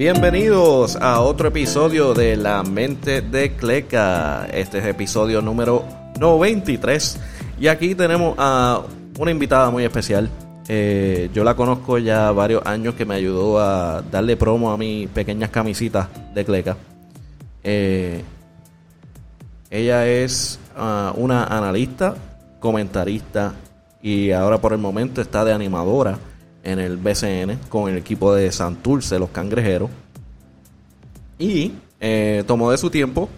Bienvenidos a otro episodio de La Mente de Cleca. Este es episodio número 93. Y aquí tenemos a una invitada muy especial. Eh, yo la conozco ya varios años que me ayudó a darle promo a mis pequeñas camisitas de Cleca. Eh, ella es ah, una analista, comentarista y ahora por el momento está de animadora en el BCN con el equipo de Santurce, los Cangrejeros. Y eh, tomó de su tiempo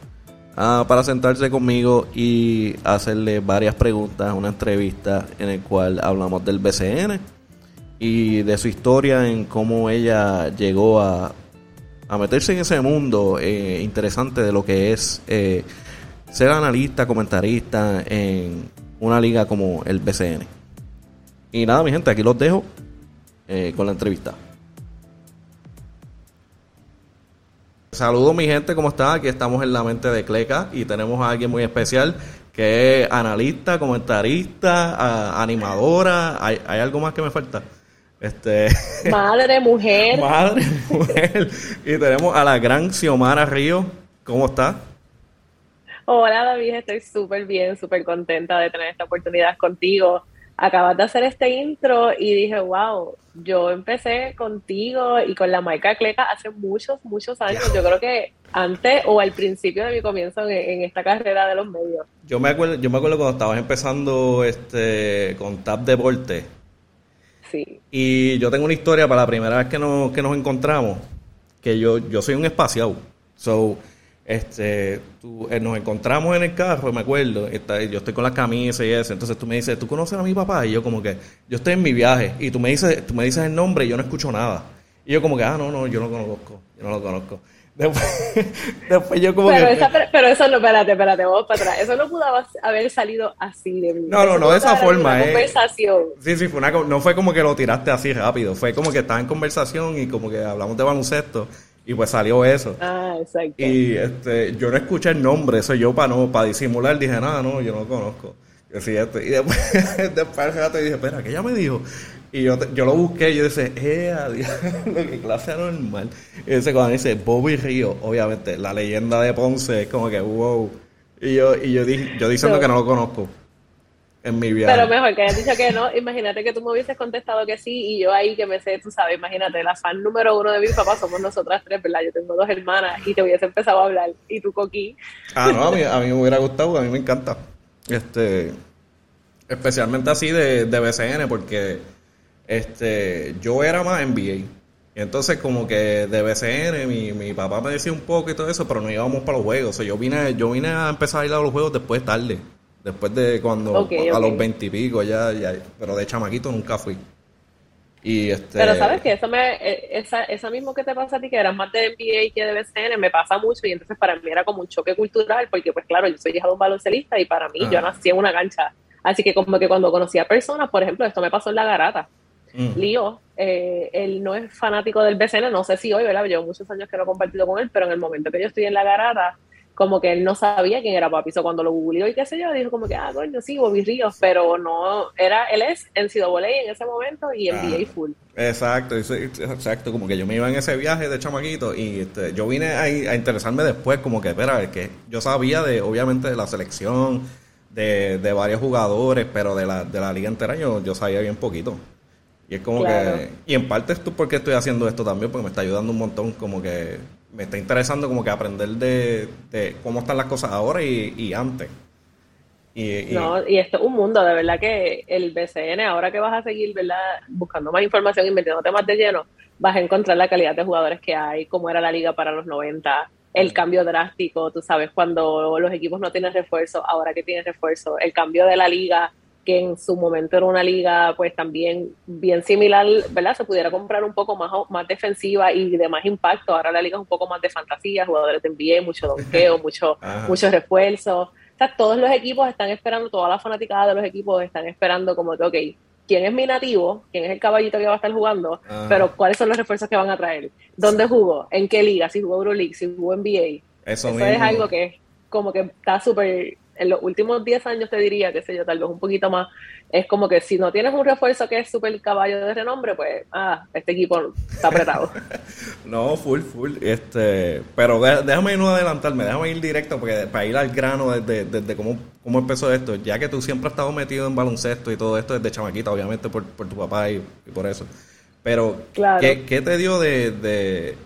ah, para sentarse conmigo y hacerle varias preguntas, una entrevista en el cual hablamos del BCN y de su historia en cómo ella llegó a, a meterse en ese mundo eh, interesante de lo que es eh, ser analista, comentarista en una liga como el BCN. Y nada, mi gente, aquí los dejo eh, con la entrevista. Saludos mi gente, ¿cómo están? Aquí estamos en la mente de Cleca y tenemos a alguien muy especial que es analista, comentarista, animadora. ¿Hay, algo más que me falta? Este... Madre, mujer. Madre, mujer. Y tenemos a la gran Xiomara Río. ¿Cómo está? Hola David, estoy súper bien, súper contenta de tener esta oportunidad contigo acabas de hacer este intro y dije, wow, yo empecé contigo y con la marca Cleca hace muchos, muchos años. Yo creo que antes o al principio de mi comienzo en, esta carrera de los medios. Yo me acuerdo, yo me acuerdo cuando estabas empezando este con Tap Deporte. Sí. Y yo tengo una historia para la primera vez que nos, que nos encontramos, que yo, yo soy un espaciado. So, este, tú, eh, nos encontramos en el carro, me acuerdo, está, yo estoy con la camisa y eso, entonces tú me dices, ¿tú conoces a mi papá? Y yo como que, yo estoy en mi viaje, y tú me dices, tú me dices el nombre y yo no escucho nada. Y yo como que, ah, no, no, yo no lo conozco, yo no lo conozco. Después, yo como pero que... Esa, pero eso no, espérate, espérate, vamos para atrás. Eso no pudo haber salido así de mí. No, no, no de esa forma. Una eh. conversación. Sí, sí, fue una, no fue como que lo tiraste así rápido. Fue como que estaba en conversación y como que hablamos de baloncesto. Y pues salió eso. Ah, exacto. Y este, yo no escuché el nombre, eso yo para no, para disimular dije, nada, no, yo no lo conozco. Y, este, y después, después rato dije, espera, ¿qué ella me dijo? Y yo, yo lo busqué y yo dije, eh, adiós, que clase anormal. Y ese cuando dice Bobby Río, obviamente, la leyenda de Ponce, es como que wow. Y yo, y yo, dije, yo diciendo que no lo conozco en mi viaje. Pero mejor que hayas dicho que no. Imagínate que tú me hubieses contestado que sí y yo ahí que me sé, tú sabes, imagínate, la fan número uno de mi papá somos nosotras tres, ¿verdad? Yo tengo dos hermanas y te hubiese empezado a hablar y tú coquí. Ah, no, a mí, a mí me hubiera gustado, a mí me encanta. Este, especialmente así de, de BCN porque este, yo era más NBA. Y entonces como que de BCN mi, mi papá me decía un poco y todo eso, pero no íbamos para los juegos. O sea, yo vine, yo vine a empezar a ir a los juegos después tarde. Después de cuando a los veintipico ya, ya, pero de chamaquito nunca fui. Y este... Pero sabes que eso me, e, esa, esa mismo que te pasa a ti, que eras más de NBA que de BCN, me pasa mucho y entonces para mí era como un choque cultural, porque pues claro, yo soy hija de un baloncelista y para mí yo nací en una cancha. Así que como que cuando conocí a personas, por ejemplo, esto me pasó en la garata. Mm. Lío, eh, él no es fanático del BCN, no sé si hoy, ¿verdad? Llevo muchos años que no he compartido con él, pero en el momento que yo estoy en la garata, como que él no sabía quién era Papi. So, cuando lo googleó y qué sé yo, dijo como que, ah, coño, sí, Bobby Ríos, pero no, era, él es en en ese momento y en ah, Full. Exacto, exacto, como que yo me iba en ese viaje de chamaquito y este, yo vine a, a interesarme después, como que, espera, que yo sabía de, obviamente, de la selección, de, de varios jugadores, pero de la, de la liga entera yo, yo sabía bien poquito. Y es como que, y en parte es tú porque estoy haciendo esto también, porque me está ayudando un montón, como que me está interesando como que aprender de, cómo están las cosas ahora y, antes. Y, no, y esto es un mundo, de verdad que el BCN, ahora que vas a seguir, ¿verdad? Buscando más información y metiéndote más de lleno, vas a encontrar la calidad de jugadores que hay, cómo era la liga para los 90, el cambio drástico, tú sabes, cuando los equipos no tienen refuerzo, ahora que tienen refuerzo, el cambio de la liga que en su momento era una liga pues también bien similar, ¿verdad? Se pudiera comprar un poco más, más defensiva y de más impacto. Ahora la liga es un poco más de fantasía, jugadores de NBA, mucho donqueo, mucho, muchos refuerzos. O sea, todos los equipos están esperando, toda la fanaticada de los equipos están esperando como que, ok, ¿quién es mi nativo? ¿Quién es el caballito que va a estar jugando? Pero ¿cuáles son los refuerzos que van a traer? ¿Dónde jugó? ¿En qué liga? Si jugó Euroleague, si jugó NBA. Eso, Eso es algo que como que está súper en los últimos 10 años te diría, qué sé yo, tal vez un poquito más, es como que si no tienes un refuerzo que es súper caballo de renombre, pues, ah, este equipo está apretado. no, full, full. Este, pero déjame no adelantarme, déjame ir directo porque para ir al grano desde, desde cómo, cómo empezó esto, ya que tú siempre has estado metido en baloncesto y todo esto desde chamaquita, obviamente por, por tu papá y, por eso. Pero, ¿qué, ¿qué, te dio de de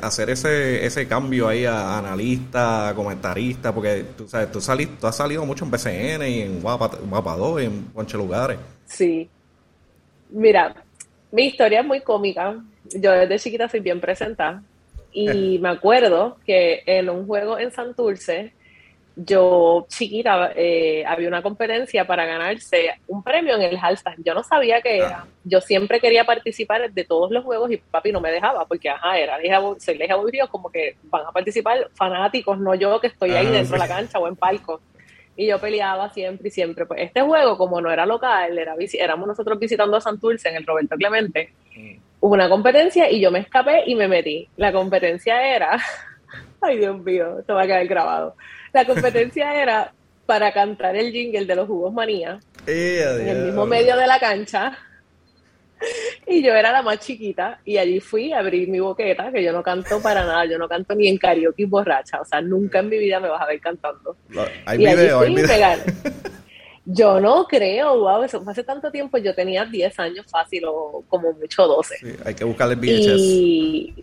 hacer ese, ese cambio ahí a analista, a comentarista, porque tú sabes, tú, tú has salido mucho en BCN y en Guapa, Guapa 2 y en muchos lugares. Sí. Mira, mi historia es muy cómica. Yo desde chiquita soy bien presentada. Y me acuerdo que en un juego en Santurce, yo chiquita eh, había una competencia para ganarse un premio en el Halstan. Yo no sabía qué era. Ah. Yo siempre quería participar de todos los juegos y papi no me dejaba porque, ajá, era, se les aburrido como que van a participar fanáticos, no yo que estoy ahí ah, dentro de la cancha o en palco. Y yo peleaba siempre y siempre. Pues este juego, como no era local, era, éramos nosotros visitando a Santurce en el Roberto Clemente, mm. hubo una competencia y yo me escapé y me metí. La competencia era, ay Dios mío, esto va a quedar grabado la competencia era para cantar el jingle de los jugos manía en el mismo medio de la cancha. Y yo era la más chiquita y allí fui a abrir mi boqueta, que yo no canto para nada, yo no canto ni en karaoke borracha, o sea, nunca en mi vida me vas a ver cantando. Hay video, hay video. Yo no creo, wow, eso fue hace tanto tiempo, yo tenía 10 años fácil o como mucho 12. Sí, hay que buscarle VHS. Y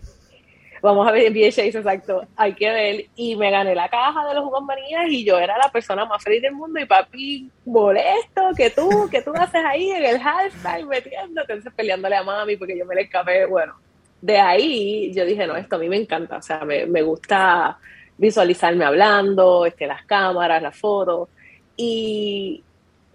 vamos a ver en VHS, exacto, hay que ver, y me gané la caja de los jugos manías y yo era la persona más feliz del mundo y papi molesto, que tú, que tú haces ahí en el hashtag metiéndote, entonces peleándole a mami porque yo me le escapé, bueno, de ahí yo dije, no, esto a mí me encanta, o sea, me, me gusta visualizarme hablando, este, las cámaras, las fotos, y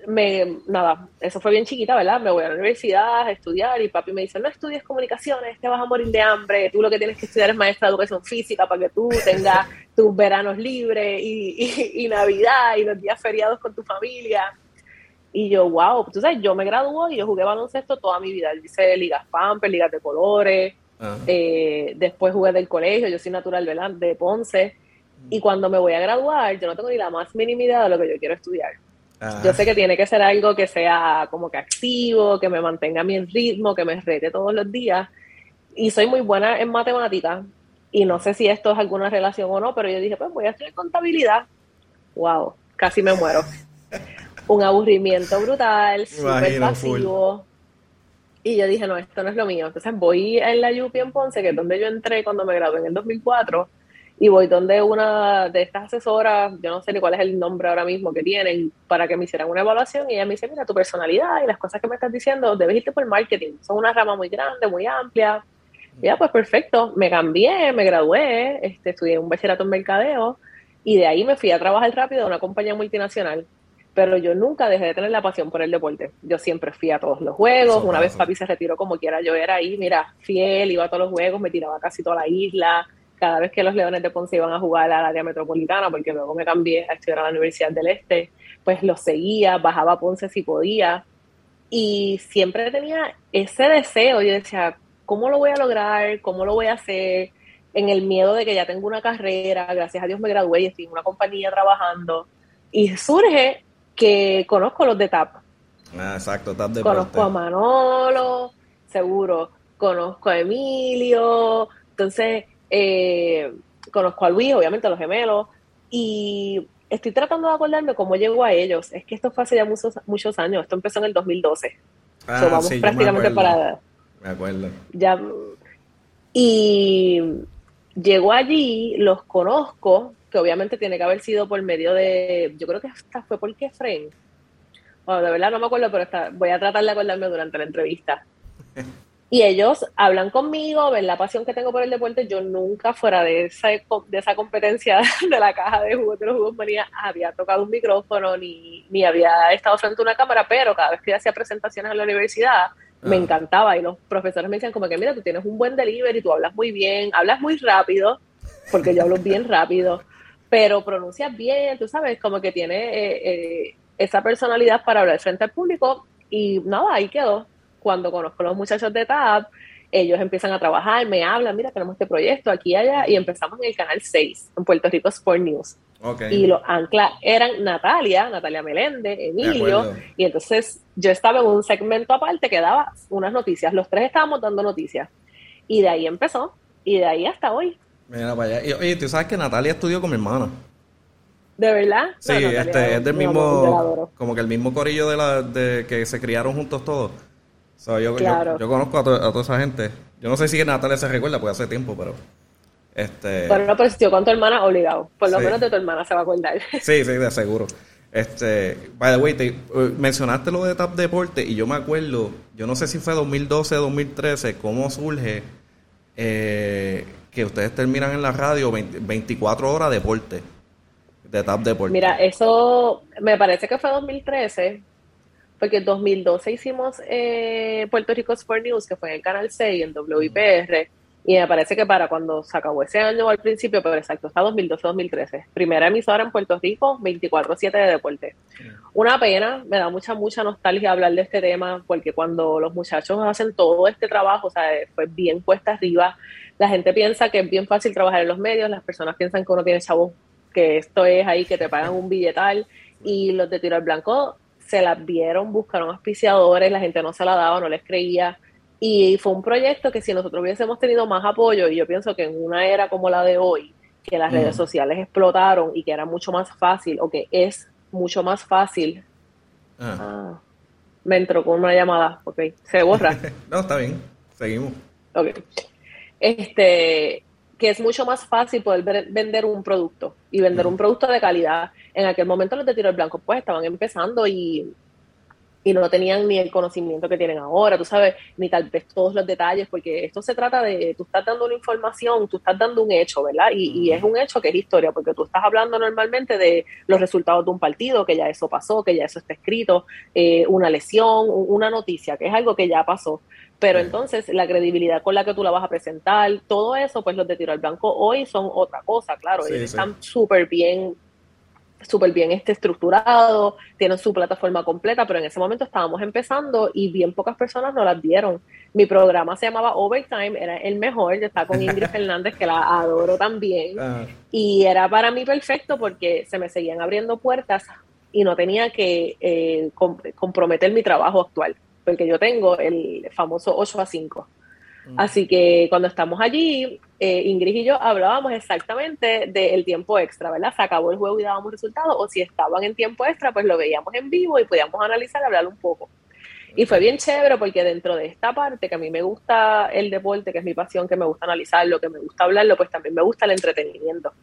me, nada, eso fue bien chiquita, ¿verdad? Me voy a la universidad a estudiar y papi me dice, no estudies comunicaciones, te vas a morir de hambre, tú lo que tienes que estudiar es maestra de educación física para que tú tengas tus veranos libres y, y, Navidad y los días feriados con tu familia. Y yo, wow, tú sabes, yo me graduó y yo jugué baloncesto toda mi vida. Hice ligas Pamper, ligas de colores, eh, después jugué del colegio, yo soy natural, ¿verdad? De Ponce. Y cuando me voy a graduar, yo no tengo ni la más mínima idea de lo que yo quiero estudiar yo sé que tiene que ser algo que sea como que activo, que me mantenga a mi ritmo, que me rete todos los días. Y soy muy buena en matemáticas. Y no sé si esto es alguna relación o no, pero yo dije, pues voy a estudiar contabilidad. Wow, casi me muero. Un aburrimiento brutal, súper pasivo. Y yo dije, no, esto no es lo mío. Entonces voy en la UPI en Ponce, que es donde yo entré cuando me gradué en el 2004 y voy donde una de estas asesoras, yo no sé ni cuál es el nombre ahora mismo que tienen, para que me hicieran una evaluación y ella me dice, mira, tu personalidad y las cosas que me estás diciendo, debes irte por marketing, son una rama muy grande, muy amplia. Y ya, pues perfecto, me cambié, me gradué, este, estudié un bachillerato en mercadeo y de ahí me fui a trabajar rápido a una compañía multinacional. Pero yo nunca dejé de tener la pasión por el deporte. Yo siempre fui a todos los juegos. una vez papi se retiró como quiera, yo era ahí, mira, fiel, iba a todos los juegos, me tiraba casi toda la isla cada vez que los Leones de Ponce iban a jugar al área metropolitana, porque luego me cambié a estudiar a la Universidad del Este, pues los seguía, bajaba a Ponce si podía. Y siempre tenía ese deseo, yo decía, ¿cómo lo voy a lograr? ¿Cómo lo voy a hacer? En el miedo de que ya tengo una carrera, gracias a Dios me gradué y estoy en una compañía trabajando. Y surge que conozco los de TAP. Ah, exacto, TAP de Conozco a Manolo, seguro. Conozco a Emilio. Entonces, eh, conozco a Luis, obviamente a los gemelos, y estoy tratando de acordarme cómo llegó a ellos. Es que esto fue hace ya muchos, muchos años, esto empezó en el 2012. Ah, vamos prácticamente para... Me acuerdo. Ya, y llegó allí, los conozco, que obviamente tiene que haber sido por medio de, yo creo que hasta fue por Kefren. Bueno, de verdad no me acuerdo, pero voy a tratar de acordarme durante la entrevista. Y ellos hablan conmigo, ven la pasión que tengo por el deporte. Yo nunca, fuera de esa, de esa competencia de la caja de jugos de los jugos manía, había tocado un micrófono ni, ni había estado frente a una cámara, pero cada vez que hacía presentaciones en la universidad, me ah. encantaba. Y los profesores me decían como que, mira, tú tienes un buen delivery, tú hablas muy bien, hablas muy rápido, porque yo hablo bien rápido, pero pronuncias bien, tú sabes, como que tiene eh, eh, esa personalidad para hablar frente al público. Y nada, ahí quedó cuando conozco a los muchachos de TAP, ellos empiezan a trabajar, me hablan, mira, tenemos este proyecto aquí y allá, y empezamos en el canal 6, en Puerto Rico Sport News. Y los anclas eran Natalia, Natalia Meléndez, Emilio, y entonces yo estaba en un segmento aparte que daba unas noticias, los tres estábamos dando noticias, y de ahí empezó, y de ahí hasta hoy. Mira para allá. Y, oye, tú sabes que Natalia estudió con mi hermana. ¿De verdad? Sí, este, es del mismo, como que el mismo corillo de la de que se criaron juntos todos. Yo, yo, conozco a, toda esa gente. Yo no sé si Natalia se recuerda, porque hace tiempo, pero... Este... Pero no, pues yo con tu hermana obligado. Por lo menos de tu hermana se va a acordar. Sí, sí, de seguro. Este, by the way, te, uh, mencionaste lo de Tap Deporte y yo me acuerdo, yo no sé si fue 2012, 2013, cómo surge eh, que ustedes terminan en la radio 24 horas de deporte, de Tap Deporte. Mira, eso me parece que fue 2013, porque en 2012 hicimos eh, Puerto Rico Sport News, que fue en el Canal 6, en WIPR, y me parece que para cuando se acabó ese año al principio, pero exacto, está 2012-2013. Primera emisora en Puerto Rico, 24-7 de deporte. Una pena, me da mucha, mucha nostalgia hablar de este tema, porque cuando los muchachos hacen todo este trabajo, o sea, fue bien puesta arriba, la gente piensa que es bien fácil trabajar en los medios, las personas piensan que uno tiene chavo, que esto es ahí, que te pagan un billetal, y los de tiro al blanco se las vieron, buscaron auspiciadores, la gente no se la daba, no les creía y fue un proyecto que si nosotros hubiésemos tenido más apoyo, y yo pienso que en una era como la de hoy, que las redes sociales explotaron y que era mucho más fácil, o que es mucho más fácil. Ah. ah me entró con una llamada, ok, se borra. no, está bien, seguimos. Ok. Este, que es mucho más fácil poder vender un producto y vender un producto de calidad. En aquel momento los de tiro al blanco pues estaban empezando y y no tenían ni el conocimiento que tienen ahora, tú sabes, ni tal vez todos los detalles, porque esto se trata de, tú estás dando una información, tú estás dando un hecho, ¿verdad? Y, es un hecho que es historia, porque tú estás hablando normalmente de los resultados de un partido, que ya eso pasó, que ya eso está escrito, eh, una lesión, una noticia, que es algo que ya pasó. Pero entonces la credibilidad con la que tú la vas a presentar, todo eso, pues los de tiro al blanco hoy son otra cosa, claro, están súper bien súper bien este estructurado, tienen su plataforma completa, pero en ese momento estábamos empezando y bien pocas personas nos las dieron. Mi programa se llamaba Overtime, era el mejor, yo estaba con Ingrid Fernández, que la adoro también, ah. y era para mí perfecto porque se me seguían abriendo puertas y no tenía que eh, comprometer mi trabajo actual, porque yo tengo el famoso 8 a 5. Mm. Así que cuando estamos allí, eh, Ingrid y yo hablábamos exactamente del tiempo extra, ¿verdad? Se acabó el juego y dábamos resultados, o si estaban en tiempo extra, pues lo veíamos en vivo y podíamos analizar hablar un poco. Y fue bien chévere porque dentro de esta parte, que a mí me gusta el deporte, que es mi pasión, que me gusta analizarlo, que me gusta hablarlo, pues también me gusta el entretenimiento.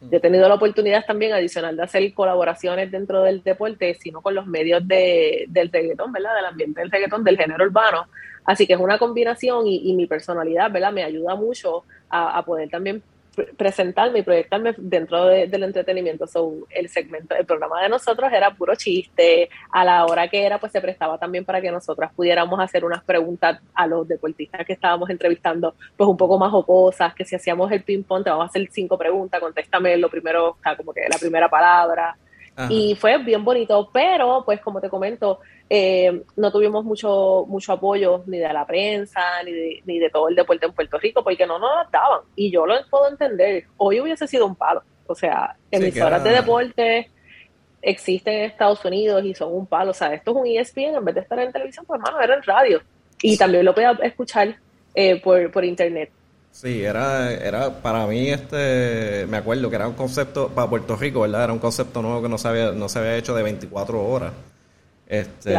Yo he tenido la oportunidad también adicional de hacer colaboraciones dentro del deporte, sino con los medios de, del reggaetón, ¿verdad? Del ambiente del reggaetón, del género urbano. Así que es una combinación y, mi personalidad, ¿verdad? Me ayuda mucho a, poder también presentarme y proyectarme dentro del entretenimiento. So, el segmento, el programa de nosotros era puro chiste. A la hora que era, pues se prestaba también para que nosotras pudiéramos hacer unas preguntas a los deportistas que estábamos entrevistando, pues un poco más jocosas, que si hacíamos el ping-pong, te vamos a hacer cinco preguntas, contéstame lo primero, como que la primera palabra. Y fue bien bonito, pero pues como te comento, eh, no tuvimos mucho mucho apoyo ni de la prensa, ni de, ni de todo el deporte en Puerto Rico, porque no nos daban. Y yo lo puedo entender. Hoy hubiese sido un palo. O sea, emisoras de deporte existen en Estados Unidos y son un palo. O sea, esto es un ESPN, en vez de estar en televisión, pues hermano, era en radio. Y también lo podía escuchar eh, por, por internet. Sí, era, era para mí, este, me acuerdo que era un concepto, para Puerto Rico, ¿verdad? Era un concepto nuevo que no se había, no se había hecho de 24 horas. Este,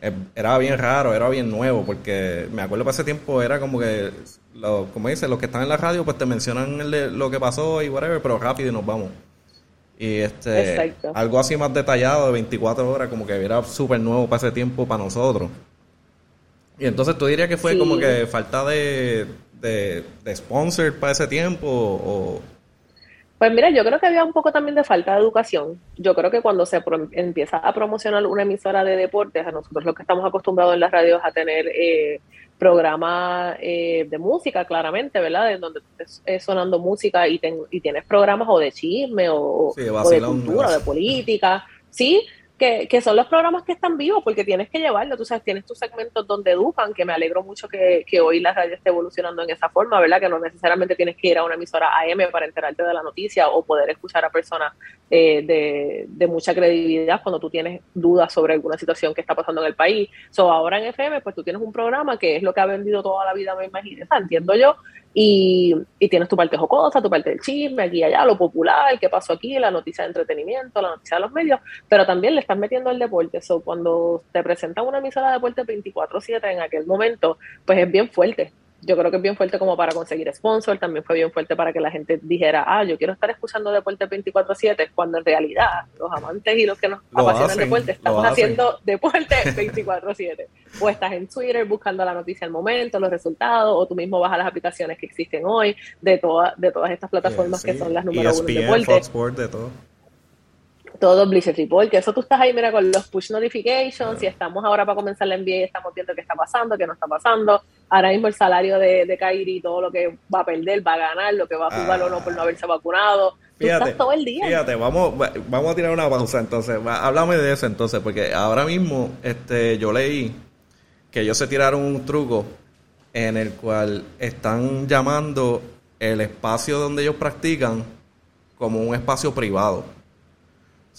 eh, Era bien raro, era bien nuevo, porque me acuerdo para ese tiempo era como que, lo, como dice, los que están en la radio pues te mencionan lo que pasó y whatever, pero rápido y nos vamos. Y este, algo así más detallado de 24 horas, como que era súper nuevo para ese tiempo para nosotros. Y entonces tú dirías que fue como que falta de, de, de sponsor para ese tiempo o pues mira, yo creo que había un poco también de falta de educación. Yo creo que cuando se empieza a promocionar una emisora de deportes, a nosotros los que estamos acostumbrados en las radios a tener eh, programas eh, de música, claramente, ¿verdad? En donde estés eh, sonando música y, y tienes programas o de chisme o, de cultura, de política, ¿sí? Que, que, son los programas que están vivos, porque tienes que llevarlo, tú sabes, tienes tus segmentos donde educan, que me alegro mucho que, que hoy la radio esté evolucionando en esa forma, ¿verdad? Que no necesariamente tienes que ir a una emisora AM para enterarte de la noticia o poder escuchar a personas eh, de, de, mucha credibilidad cuando tú tienes dudas sobre alguna situación que está pasando en el país. So, ahora en FM, pues tú tienes un programa que es lo que ha vendido toda la vida, me imagino, entiendo yo, y, y, tienes tu parte jocosa, tu parte del chisme, aquí y allá, lo popular, qué pasó aquí, la noticia de entretenimiento, la noticia de los medios, pero también le estás metiendo el deporte. So, cuando te presentan una emisora de deporte 24-7 en aquel momento, pues es bien fuerte yo creo que es bien fuerte como para conseguir sponsor, también fue bien fuerte para que la gente dijera, ah, yo quiero estar escuchando deporte 24/7, cuando en realidad los amantes y los que nos apasionan el deporte estamos haciendo deporte 24/7. o estás en Twitter buscando la noticia al momento, los resultados, o tú mismo vas a las aplicaciones que existen hoy de, toda, de todas estas plataformas que son las número uno de deporte. de todo todo Blizzard Report, que eso tú estás ahí, mira, con los push notifications, y estamos ahora para comenzar la NBA y estamos viendo qué está pasando, qué no está pasando. Ahora mismo el salario de, de Kyrie, todo lo que va a perder, va a ganar, lo que va a jugar o no por no haberse vacunado. Fíjate, todo el día. Fíjate, vamos, vamos a tirar una pausa entonces. Háblame de eso entonces, porque ahora mismo este, yo leí que ellos se tiraron un truco en el cual están llamando el espacio donde ellos practican como un espacio privado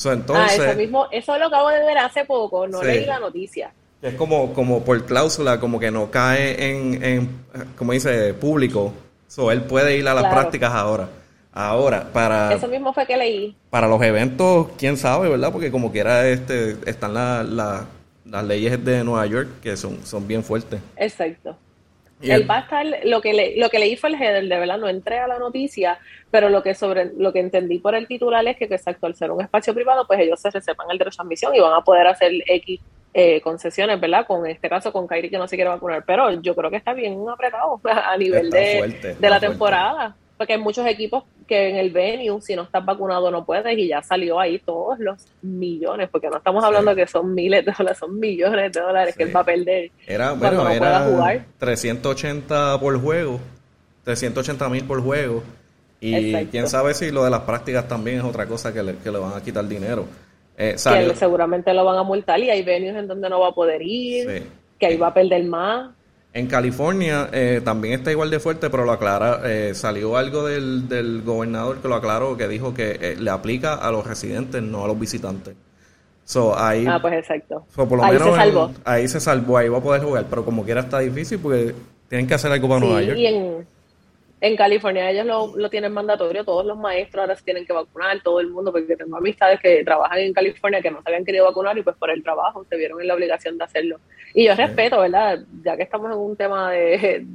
entonces, ah, eso mismo, eso lo acabo de ver hace poco, no leí la noticia. Es como, como por cláusula, como que no cae en, en como dice, público. So, él puede ir a las prácticas ahora. Ahora, para... Eso mismo fue que leí. Para los eventos, quién sabe, ¿verdad? Porque como quiera, este, están las leyes de Nueva York que son, son bien fuertes. Exacto. Él va a estar, lo que, le, lo que leí fue el header, de verdad, no entré a la noticia, pero lo que sobre lo que entendí por el titular es que, exacto, al ser un espacio privado, pues ellos se reservan el derecho de admisión y van a poder hacer X eh, concesiones, ¿verdad? Con este caso, con Kairi que no se quiere vacunar, pero yo creo que está bien apretado a nivel de, de la temporada porque hay muchos equipos que en el venue, si no estás vacunado, no puedes y ya salió ahí todos los millones, porque no estamos hablando que son miles de dólares, son millones de dólares que él va a perder. Era, bueno, no era jugar. 380 por juego, 380 mil por juego. Y quién sabe si lo de las prácticas también es otra cosa que le, que le van a quitar dinero. Eh, que seguramente lo van a multar y hay venues en donde no va a poder ir, que ahí va a perder más. En California eh, también está igual de fuerte, pero lo aclara, eh, salió algo del, del, gobernador que lo aclaró, que dijo que eh, le aplica a los residentes, no a los visitantes. ahí, ah, pues exacto. ahí se salvó. ahí se salvó, ahí va a poder jugar, pero como quiera está difícil porque tienen que hacer algo para Nueva York. Y en, en California ellos lo, lo, tienen mandatorio, todos los maestros ahora se tienen que vacunar, todo el mundo, porque tengo amistades que trabajan en California que no se habían querido vacunar y pues por el trabajo se vieron en la obligación de hacerlo. Y yo respeto, ¿verdad? Ya que estamos en un tema de,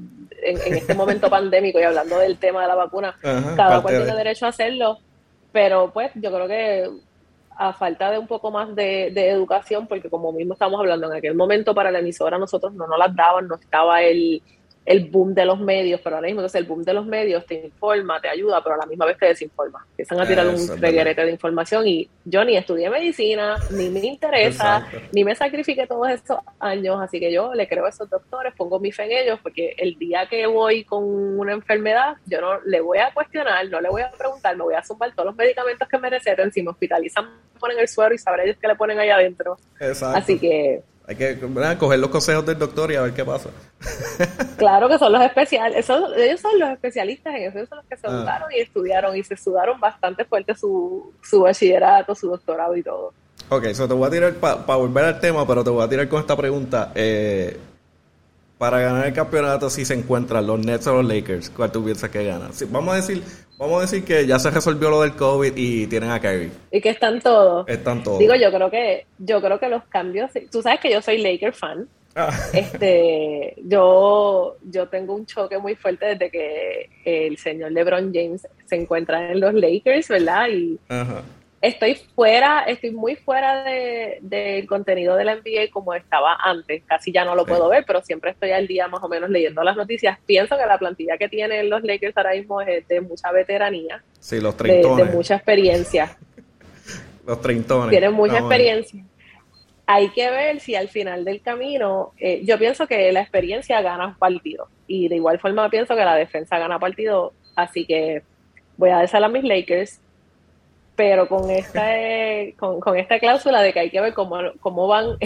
en, este momento pandémico y hablando del tema de la vacuna, cada cual tiene derecho a hacerlo, pero pues yo creo que a falta de un poco más de, de, educación, porque como mismo estamos hablando en aquel momento para la emisora nosotros no nos las daban, no estaba el el boom de los medios, pero ahora mismo entonces el boom de los medios te informa, te ayuda, pero a la misma vez te desinforma. Empiezan a tirar un reguerete de información y yo ni estudié medicina, ni me interesa, ni me sacrifiqué todos estos años, así que yo le creo a esos doctores, pongo mi fe en ellos, porque el día que voy con una enfermedad, yo no le voy a cuestionar, no le voy a preguntar, me voy a zumbar todos los medicamentos que me receten, si me hospitalizan, me ponen el suero y sabré ellos que le ponen ahí adentro. Así que hay que coger los consejos del doctor y a ver qué pasa. Claro que son los especiales, ellos son los especialistas en eso, ellos son los que se ah. educaron y estudiaron y se sudaron bastante fuerte su, su bachillerato, su doctorado y todo. Ok, eso te voy a tirar para volver al tema, pero te voy a tirar con esta pregunta. Eh, para ganar el campeonato, si se encuentran los Nets o los Lakers, ¿cuál tú piensas que gana? vamos a decir, Vamos a decir que ya se resolvió lo del COVID y tienen a Kyrie. Y que están todos. Están todos. Digo, yo creo que, yo creo que los cambios, tú sabes que yo soy Laker fan. Ah. Este, yo, yo tengo un choque muy fuerte desde que el señor LeBron James se encuentra en los Lakers, ¿verdad? Y Ajá estoy fuera, estoy muy fuera del de, contenido de la NBA como estaba antes. Casi ya no lo puedo ver, pero siempre estoy al día más o menos leyendo las noticias. Pienso que la plantilla que tienen los Lakers ahora mismo es de mucha veteranía. Sí, los treintones. De, mucha experiencia. los treintones. Tienen mucha experiencia. Hay que ver si al final del camino, eh, yo pienso que la experiencia gana partido. Y de igual forma pienso que la defensa gana partido. Así que voy a dejar a mis Lakers pero con esta con, con, esta cláusula de que hay que ver cómo, cómo van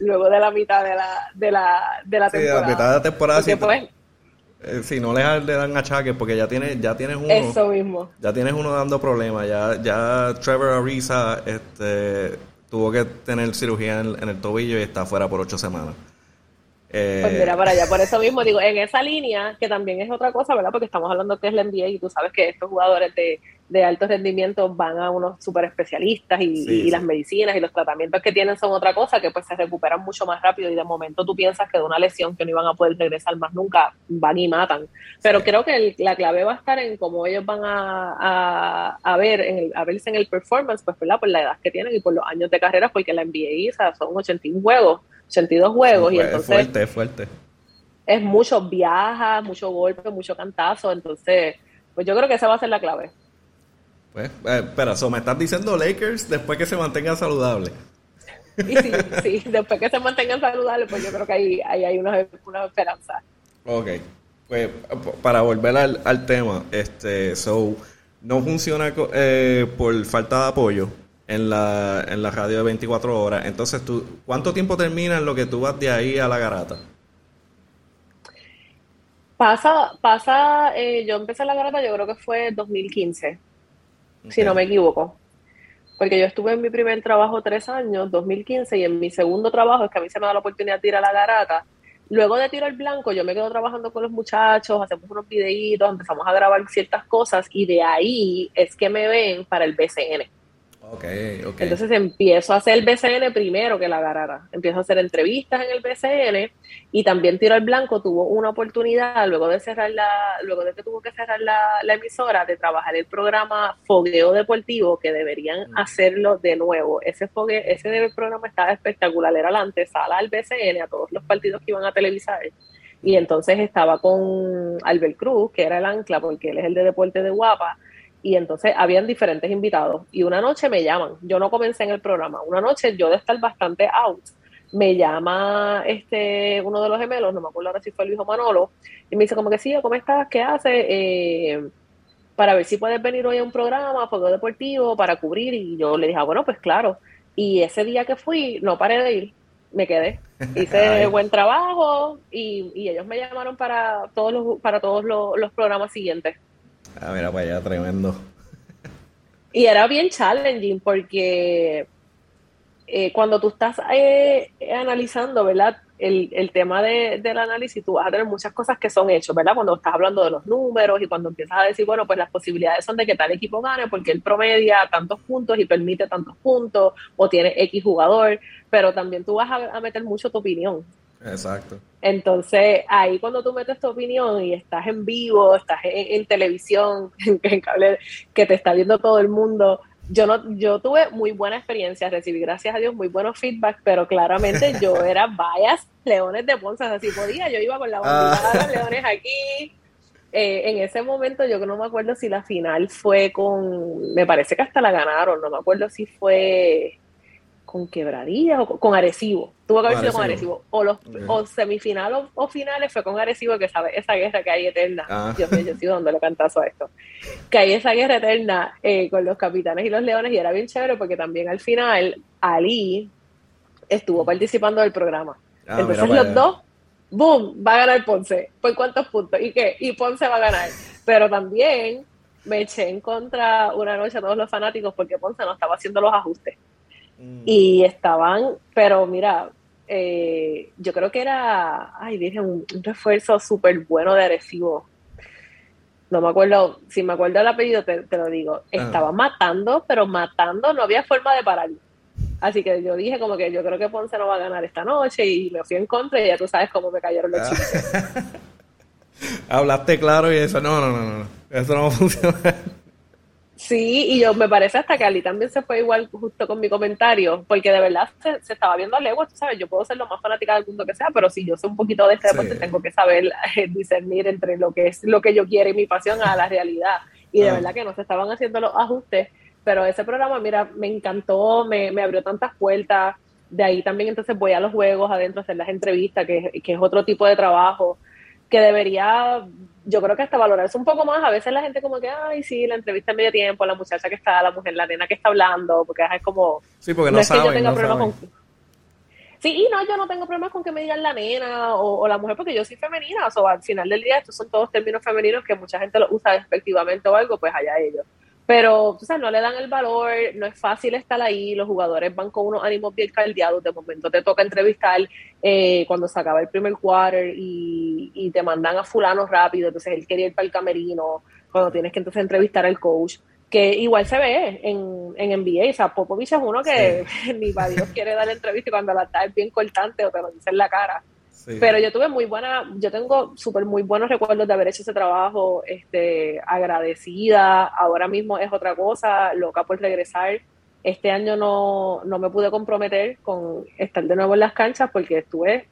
luego de la mitad de la, de la, de la temporada. la mitad de la temporada pues, eh, si no le, le, dan achaques porque ya tienes ya tienes uno. Eso mismo. Ya tienes uno dando problemas ya ya Trevor Ariza este tuvo que tener cirugía en, el tobillo y está fuera por ocho semanas. Eh, pues mira para allá por eso mismo digo en esa línea que también es otra cosa verdad porque estamos hablando que es la NBA y tú sabes que estos jugadores de de alto rendimiento van a unos super especialistas y, las medicinas y los tratamientos que tienen son otra cosa que pues se recuperan mucho más rápido y de momento tú piensas que de una lesión que no iban a poder regresar más nunca van y matan. Pero creo que la clave va a estar en cómo ellos van a, a, ver, en el, a verse en el performance, pues ¿verdad? por la edad que tienen y por los años de carrera, porque la NBA o sea, son 81 juegos, 82 juegos y entonces... Es fuerte, es fuerte. Es mucho viaja, mucho golpe, mucho cantazo, entonces pues yo creo que esa va a ser la clave. Pues, eh, espera, so me estás diciendo Lakers después que se mantengan saludables. Sí, sí, después que se mantengan saludables, pues yo creo que ahí, ahí hay una, una, esperanza. Ok, pues para volver al, al tema, este, so, no funciona eh, por falta de apoyo en la, en la radio de 24 horas. Entonces, tú, ¿cuánto tiempo termina en lo que tú vas de ahí a la garata? Pasa, pasa, eh, yo empecé la garata, yo creo que fue 2015 si no me equivoco. Porque yo estuve en mi primer trabajo tres años, 2015, y en mi segundo trabajo es que a mí se me da la oportunidad de ir a la garata. Luego de tiro al blanco, yo me quedo trabajando con los muchachos, hacemos unos videitos, empezamos a grabar ciertas cosas, y de ahí es que me ven para el BCN. Okay, okay. Entonces empiezo a hacer el BCN primero que la Garara. Empiezo a hacer entrevistas en el BCN y también Tiro al Blanco tuvo una oportunidad luego de cerrar la, luego de que tuvo que cerrar la, emisora de trabajar el programa Fogueo Deportivo que deberían mm. hacerlo de nuevo. Ese fogue, ese programa estaba espectacular, era la antesala al BCN, a todos los partidos que iban a televisar. Y entonces estaba con Albert Cruz, que era el ancla, porque él es el de deporte de Guapa y entonces habían diferentes invitados y una noche me llaman, yo no comencé en el programa, una noche yo de estar bastante out, me llama este uno de los gemelos, no me acuerdo ahora si fue el hijo Manolo, y me dice como que sí, ¿cómo estás? ¿Qué haces? Eh, para ver si puedes venir hoy a un programa, fuego deportivo, para cubrir, y yo le dije, ah, bueno, pues claro, y ese día que fui, no paré de ir, me quedé, hice buen trabajo, y, y, ellos me llamaron para todos los, para todos los programas siguientes. Ah, mira, para allá, tremendo. Y era bien challenging porque eh, cuando tú estás eh, analizando, ¿verdad? El, el tema de, del análisis, tú vas a tener muchas cosas que son hechos, ¿verdad? Cuando estás hablando de los números y cuando empiezas a decir, bueno, pues las posibilidades son de que tal equipo gane porque él promedia tantos puntos y permite tantos puntos o tiene X jugador, pero también tú vas a meter mucho tu opinión. Exacto. Entonces, ahí cuando tú metes tu opinión y estás en vivo, estás en, televisión, en, cable, que te está viendo todo el mundo, yo no, yo tuve muy buena experiencia, recibí gracias a Dios muy buenos feedback, pero claramente yo era vayas leones de Ponce, así podía, yo iba con la bandera de los ah. leones aquí. Eh, en ese momento yo no me acuerdo si la final fue con, me parece que hasta la ganaron, no me acuerdo si fue con Quebradillas o con Arecibo. Tuvo que haber sido con Arecibo. O, los, o semifinal o, finales fue con Arecibo, que sabe esa guerra que hay eterna. Ah. Dios mío, yo sigo dándole cantazo a esto. Que hay esa guerra eterna eh, con los capitanes y los leones y era bien chévere porque también al final Ali estuvo participando del programa. Ah, Entonces los dos, ¡boom! Va a ganar Ponce. ¿Por cuántos puntos? ¿Y qué? Y Ponce va a ganar. Pero también me eché en contra una noche a todos los fanáticos porque Ponce no estaba haciendo los ajustes. Mm. Y estaban, pero mira, eh, yo creo que era, ay, dije, un, refuerzo súper bueno de Arecibo. No me acuerdo, si me acuerdo el apellido, te, lo digo. Estaba matando, pero matando, no había forma de pararlo. Así que yo dije como que yo creo que Ponce no va a ganar esta noche y me fui en contra y ya tú sabes cómo me cayeron los ah. chistes. Hablaste claro y eso, no, no, no, no, eso no va a funcionar. Sí, y yo me parece hasta que Ali también se fue igual justo con mi comentario, porque de verdad se, estaba viendo a legua, tú sabes, yo puedo ser lo más fanática del mundo que sea, pero si yo sé un poquito de este deporte, tengo que saber eh, discernir entre lo que es lo que yo quiero y mi pasión a la realidad. Y de ah. verdad que no se estaban haciendo los ajustes, pero ese programa, mira, me encantó, me, me abrió tantas puertas. De ahí también entonces voy a los juegos adentro a hacer las entrevistas, que, que es otro tipo de trabajo que debería yo creo que hasta valorarse un poco más. A veces la gente como que, ay, sí, la entrevista en medio tiempo, la muchacha que está, la mujer, la nena que está hablando, porque es como... Sí, porque no, es que yo tenga problemas con... Sí, y no, yo no tengo problemas con que me digan la nena o, la mujer, porque yo soy femenina, o sea, al final del día estos son todos términos femeninos que mucha gente los usa despectivamente o algo, pues allá ellos pero o sea, no le dan el valor, no es fácil estar ahí, los jugadores van con unos ánimos bien caldeados, de momento te toca entrevistar eh, cuando se acaba el primer quarter y, y, te mandan a fulano rápido, entonces él quería ir para el camerino, cuando tienes que entonces entrevistar al coach, que igual se ve en, en NBA, o sea, Popovich es uno que ni para Dios quiere dar entrevista y cuando la está es bien cortante o te lo dice en la cara. Pero yo tuve muy buena, yo tengo súper muy buenos recuerdos de haber hecho ese trabajo, este, agradecida, ahora mismo es otra cosa, loca por regresar. Este año no, no me pude comprometer con estar de nuevo en las canchas porque estuve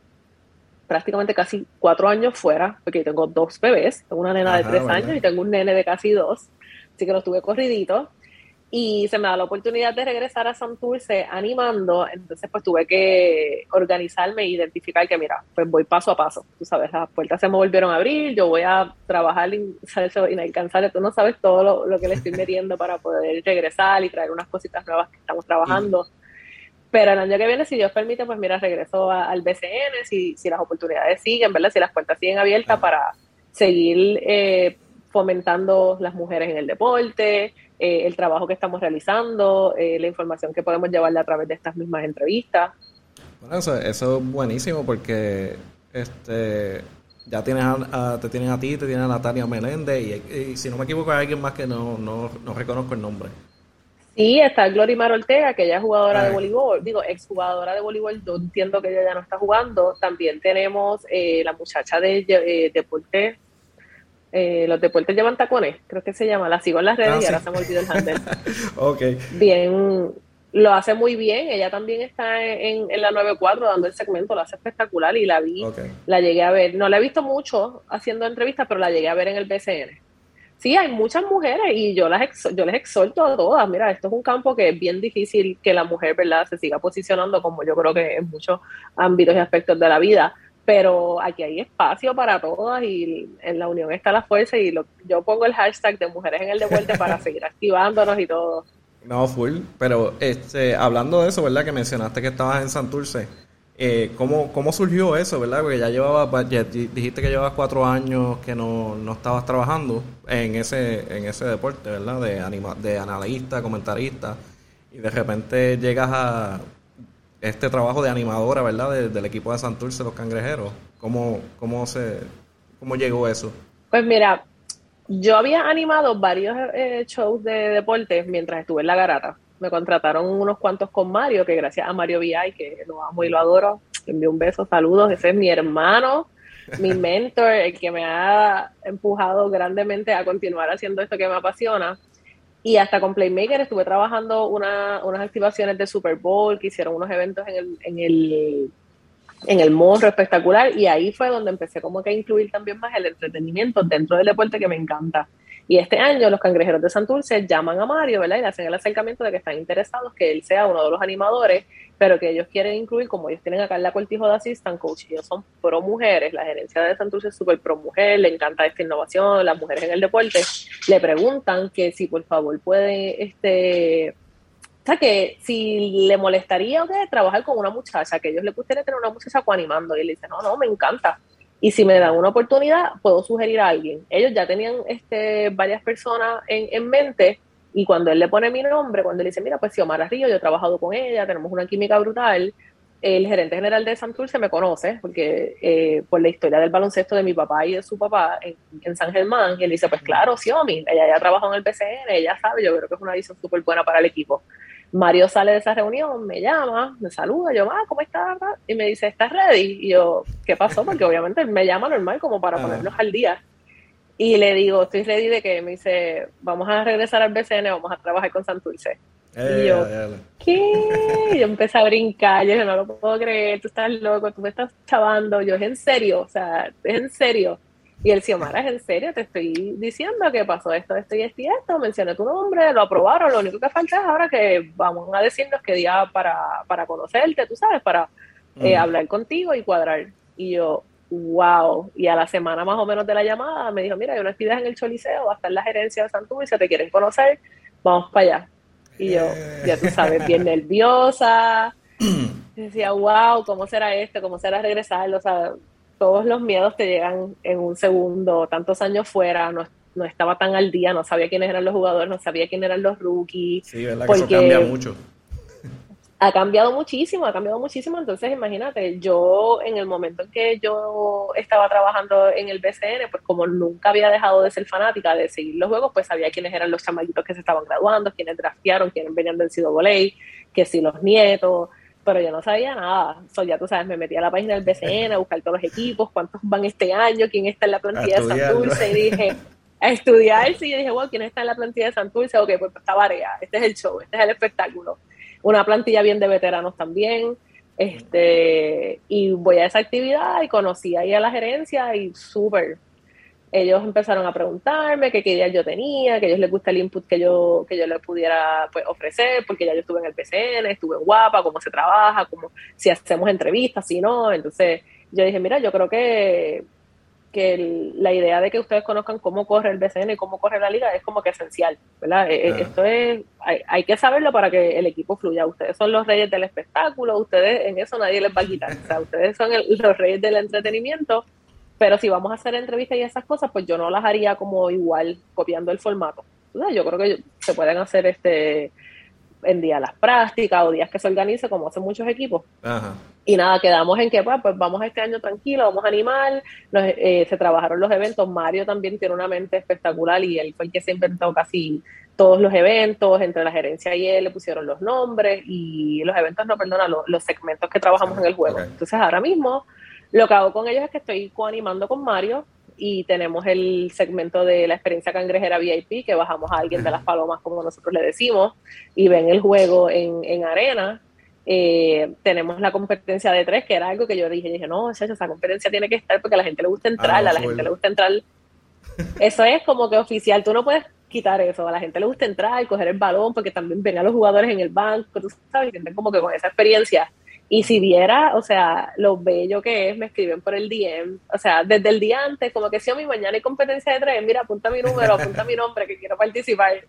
prácticamente casi cuatro años fuera, porque tengo dos bebés, tengo una nena de tres años y tengo un nene de casi dos, así que lo estuve corridito y se me da la oportunidad de regresar a Santurce animando, entonces pues tuve que organizarme e identificar que mira, pues voy paso a paso, tú sabes, las puertas se me volvieron a abrir, yo voy a trabajar inalcanzable, tú no sabes todo lo, que le estoy metiendo para poder regresar y traer unas cositas nuevas que estamos trabajando. Pero el año que viene, si Dios permite, pues mira, regreso al BCN, si, si las oportunidades siguen, ¿verdad? Si las puertas siguen abiertas para seguir eh, fomentando las mujeres en el deporte, eh, el trabajo que estamos realizando, eh, la información que podemos llevarle a través de estas mismas entrevistas. Bueno, eso, es buenísimo porque este ya tienes a, te tienen a ti, te tienen a Natalia Meléndez y, si no me equivoco hay alguien más que no, no, no reconozco el nombre. Sí, está Glorimar Ortega, que ella es jugadora de voleibol, digo, exjugadora de voleibol, yo entiendo que ella ya no está jugando. También tenemos eh, la muchacha de deporte eh, los deportes llevan tacones, creo que se llama, la sigo en las redes ah, y ahora se me olvidó el handle. ok. Bien, lo hace muy bien, ella también está en, en la 94 dando el segmento, lo hace espectacular y la vi, la llegué a ver, no la he visto mucho haciendo entrevistas, pero la llegué a ver en el BCN. Sí, hay muchas mujeres y yo las yo les exhorto a todas, mira, esto es un campo que es bien difícil que la mujer, ¿verdad?, se siga posicionando como yo creo que en muchos ámbitos y aspectos de la vida pero aquí hay espacio para todas y en la unión está la fuerza y lo, yo pongo el hashtag de mujeres en el deporte para seguir activándonos y todo. No, full, pero este, hablando de eso, ¿verdad? Que mencionaste que estabas en Santurce, eh, ¿cómo, ¿cómo surgió eso, verdad? Porque ya llevaba, dijiste que llevabas cuatro años que no, no estabas trabajando en ese, en ese deporte, ¿verdad? De, anima, de analista, comentarista, y de repente llegas a este trabajo de animadora, ¿verdad? del equipo de Santurce, los cangrejeros. ¿Cómo, cómo, se, ¿Cómo llegó eso? Pues mira, yo había animado varios eh, shows de deportes mientras estuve en La Garata. Me contrataron unos cuantos con Mario, que gracias a Mario VI, que lo amo y lo adoro, le envío un beso, saludos. Ese es mi hermano, mi mentor, el que me ha empujado grandemente a continuar haciendo esto que me apasiona. Y hasta con Playmaker estuve trabajando una, unas activaciones de Super Bowl, que hicieron unos eventos en el, en el, en el morro espectacular. Y ahí fue donde empecé como que a incluir también más el entretenimiento dentro del deporte que me encanta. Y este año los cangrejeros de Santurce llaman a Mario, ¿verdad? Y hacen el acercamiento de que están interesados que él sea uno de los animadores pero que ellos quieren incluir, como ellos tienen acá en la Cortijo de Assistant Coach, ellos son pro mujeres, la gerencia de Santurce es súper pro mujer, le encanta esta innovación, las mujeres en el deporte, le preguntan que si por favor puede, este, o sea, que si le molestaría o qué, trabajar con una muchacha, que ellos le gustaría tener una muchacha coanimando, y él dice, no, no, me encanta. Y si me dan una oportunidad, puedo sugerir a alguien. Ellos ya tenían este, varias personas en, en mente, y cuando él le pone mi nombre, cuando él dice, mira, pues Xiomara Río, yo he trabajado con ella, tenemos una química brutal, el gerente general de Santurce me conoce, porque eh, por la historia del baloncesto de mi papá y de su papá en, San Germán, y él dice, pues claro, Xiomi, ella ya trabajó en el PCN, ella sabe, yo creo que es una visión súper buena para el equipo. Mario sale de esa reunión, me llama, me saluda, yo, ah, ¿cómo estás? Y me dice, ¿estás ready? Y yo, ¿qué pasó? Porque obviamente él me llama normal como para ponernos al día. Y le digo, estoy ready de que me dice, vamos a regresar al BCN, vamos a trabajar con Santurce. y yo, ¿qué? yo empecé a brincar, yo dije, no lo puedo creer, tú estás loco, tú me estás chavando, yo, es en serio, o sea, es en serio. Y el Xiomara, es en serio, te estoy diciendo que pasó esto, esto y esto y esto, mencioné tu nombre, lo aprobaron, lo único que falta es ahora que vamos a decirnos qué día para, para conocerte, tú sabes, para eh, hablar contigo y cuadrar. Y yo, wow. Y a la semana más o menos de la llamada me dijo, mira, hay una actividad en el Choliseo, va a estar la gerencia de se te quieren conocer, vamos para allá. Y yo, ya tú sabes, bien nerviosa. decía, wow, ¿cómo será esto? ¿Cómo será regresar? O sea, todos los miedos te llegan en un segundo, tantos años fuera, no, no estaba tan al día, no sabía quiénes eran los jugadores, no sabía quiénes eran los rookies. Sí, ¿verdad? Que eso cambia mucho ha cambiado muchísimo, ha cambiado muchísimo. Entonces, imagínate, yo en el momento en que yo estaba trabajando en el BCN, pues como nunca había dejado de ser fanática de seguir los juegos, pues sabía quiénes eran los chamaquitos que se estaban graduando, quiénes draftearon, quiénes venían del Cido Voley, que si los nietos, pero yo no sabía nada. So, ya tú sabes, me metí a la página del BCN a buscar todos los equipos, cuántos van este año, quién está en la plantilla de Santurce, y dije, a estudiar, sí, y dije, wow, ¿quién está en la plantilla de Santurce? Ok, pues está Varea, este es el show, este es el espectáculo una plantilla bien de veteranos también. Este, y voy a esa actividad y conocí ahí a la gerencia y súper. Ellos empezaron a preguntarme qué ideas yo tenía, que a ellos les gusta el input que yo, que yo les pudiera pues, ofrecer, porque ya yo estuve en el PCN, estuve en Guapa, cómo se trabaja, cómo, si hacemos entrevistas, si no. Entonces yo dije, mira, yo creo que que la idea de que ustedes conozcan cómo corre el BCN y cómo corre la liga es como que esencial, ¿verdad? Eh, eh, esto es, hay, que saberlo para que el equipo fluya. Ustedes son los reyes del espectáculo, ustedes en eso nadie les va a quitar. O sea, ustedes son los reyes del entretenimiento, pero si vamos a hacer entrevistas y esas cosas, pues yo no las haría como igual copiando el formato. Yo creo que se pueden hacer este en días las prácticas o días que se organice como hacen muchos equipos. Y nada, quedamos en que pues, pues vamos este año tranquilo, vamos a animar, eh, se trabajaron los eventos, Mario también tiene una mente espectacular y él fue el que se inventó casi todos los eventos, entre la gerencia y él le pusieron los nombres y los eventos, no, perdona, los, segmentos que trabajamos en el juego. Entonces ahora mismo lo que hago con ellos es que estoy coanimando con Mario, y tenemos el segmento de la experiencia cangrejera VIP, que bajamos a alguien de las palomas, como nosotros le decimos, y ven el juego en, en arena. Eh, tenemos la competencia de tres, que era algo que yo dije, dije, no, esa competencia tiene que estar porque a la gente le gusta ah, entrar, a la gente le gusta entrar. Eso es como que oficial, tú no puedes quitar eso, a la gente le gusta entrar, coger el balón, porque también ven a los jugadores en el banco, tú sabes, sienten como que con esa experiencia y si viera, o sea, lo bello que es, me escriben por el DM, o sea, desde el día antes, como que si a mi mañana hay competencia de tres, mira, apunta mi número, apunta mi nombre, que quiero participar.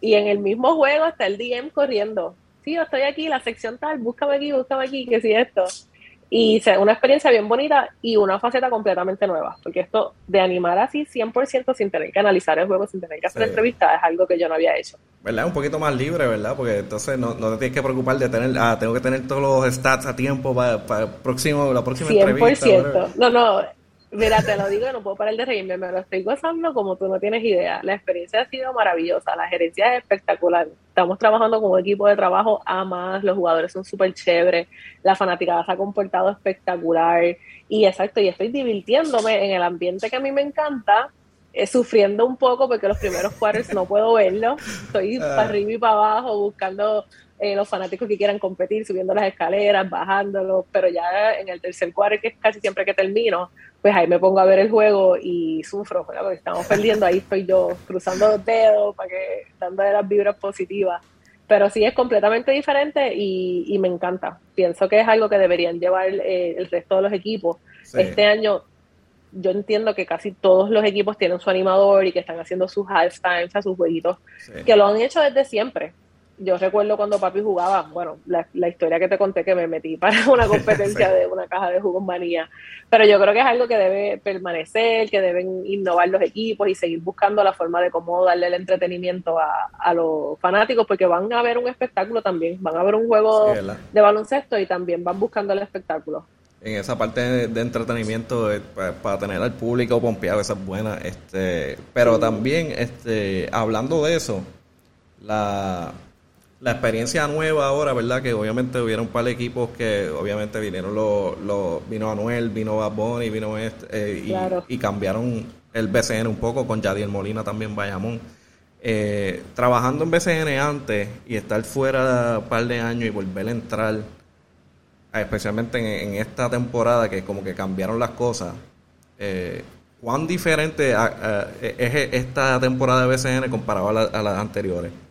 Y en el mismo juego está el DM corriendo. Sí, yo estoy aquí, la sección tal, búscame aquí, búscame aquí, que si esto. Y una experiencia bien bonita y una faceta completamente nueva, porque esto de animar así 100% sin tener que analizar el juego, sin tener que hacer entrevistas, es algo que yo no había hecho. ¿Verdad? Un poquito más libre, ¿verdad? Porque entonces no, no te tienes que preocupar de tener, ah, tengo que tener todos los stats a tiempo para, para próximo, la próxima 100%. entrevista. No, no, Mira, te lo digo, no puedo parar de reírme, me lo estoy gozando como tú no tienes idea. La experiencia ha sido maravillosa, la gerencia es espectacular. Estamos trabajando un equipo de trabajo a más, los jugadores son súper chéveres, la fanaticada se ha comportado espectacular y exacto, y estoy divirtiéndome en el ambiente que a mí me encanta, eh, sufriendo un poco porque los primeros quarters no puedo verlo, estoy ah. para arriba y para abajo buscando eh, los fanáticos que quieran competir, subiendo las escaleras, bajándolo, pero ya en el tercer quarter, que es casi siempre que termino, pues ahí me pongo a ver el juego y sufro, porque estamos perdiendo, ahí estoy yo cruzando los dedos para que dándole las vibras positivas. Pero sí es completamente diferente y, me encanta. Pienso que es algo que deberían llevar eh, el resto de los equipos. Este año yo entiendo que casi todos los equipos tienen su animador y que están haciendo sus half times, sus jueguitos, que lo han hecho desde siempre yo recuerdo cuando papi jugaba, bueno, la, historia que te conté que me metí para una competencia de una caja de jugos manía, pero yo creo que es algo que debe permanecer, que deben innovar los equipos y seguir buscando la forma de cómo darle el entretenimiento a, a los fanáticos, porque van a ver un espectáculo también, van a ver un juego de baloncesto y también van buscando el espectáculo. En esa parte de, entretenimiento eh, para, tener al público pompeado, esa es buena, este, pero también este, hablando de eso, la la experiencia nueva ahora, ¿verdad? Que obviamente hubieron un par de equipos que obviamente vinieron los, los vino Anuel, vino Bad y vino este, eh, y, cambiaron el BCN un poco con Yadiel Molina también Bayamón. Eh, trabajando en BCN antes y estar fuera un par de años y volver a entrar, especialmente en, esta temporada que como que cambiaron las cosas, eh, ¿cuán diferente es esta temporada de BCN comparado a las anteriores?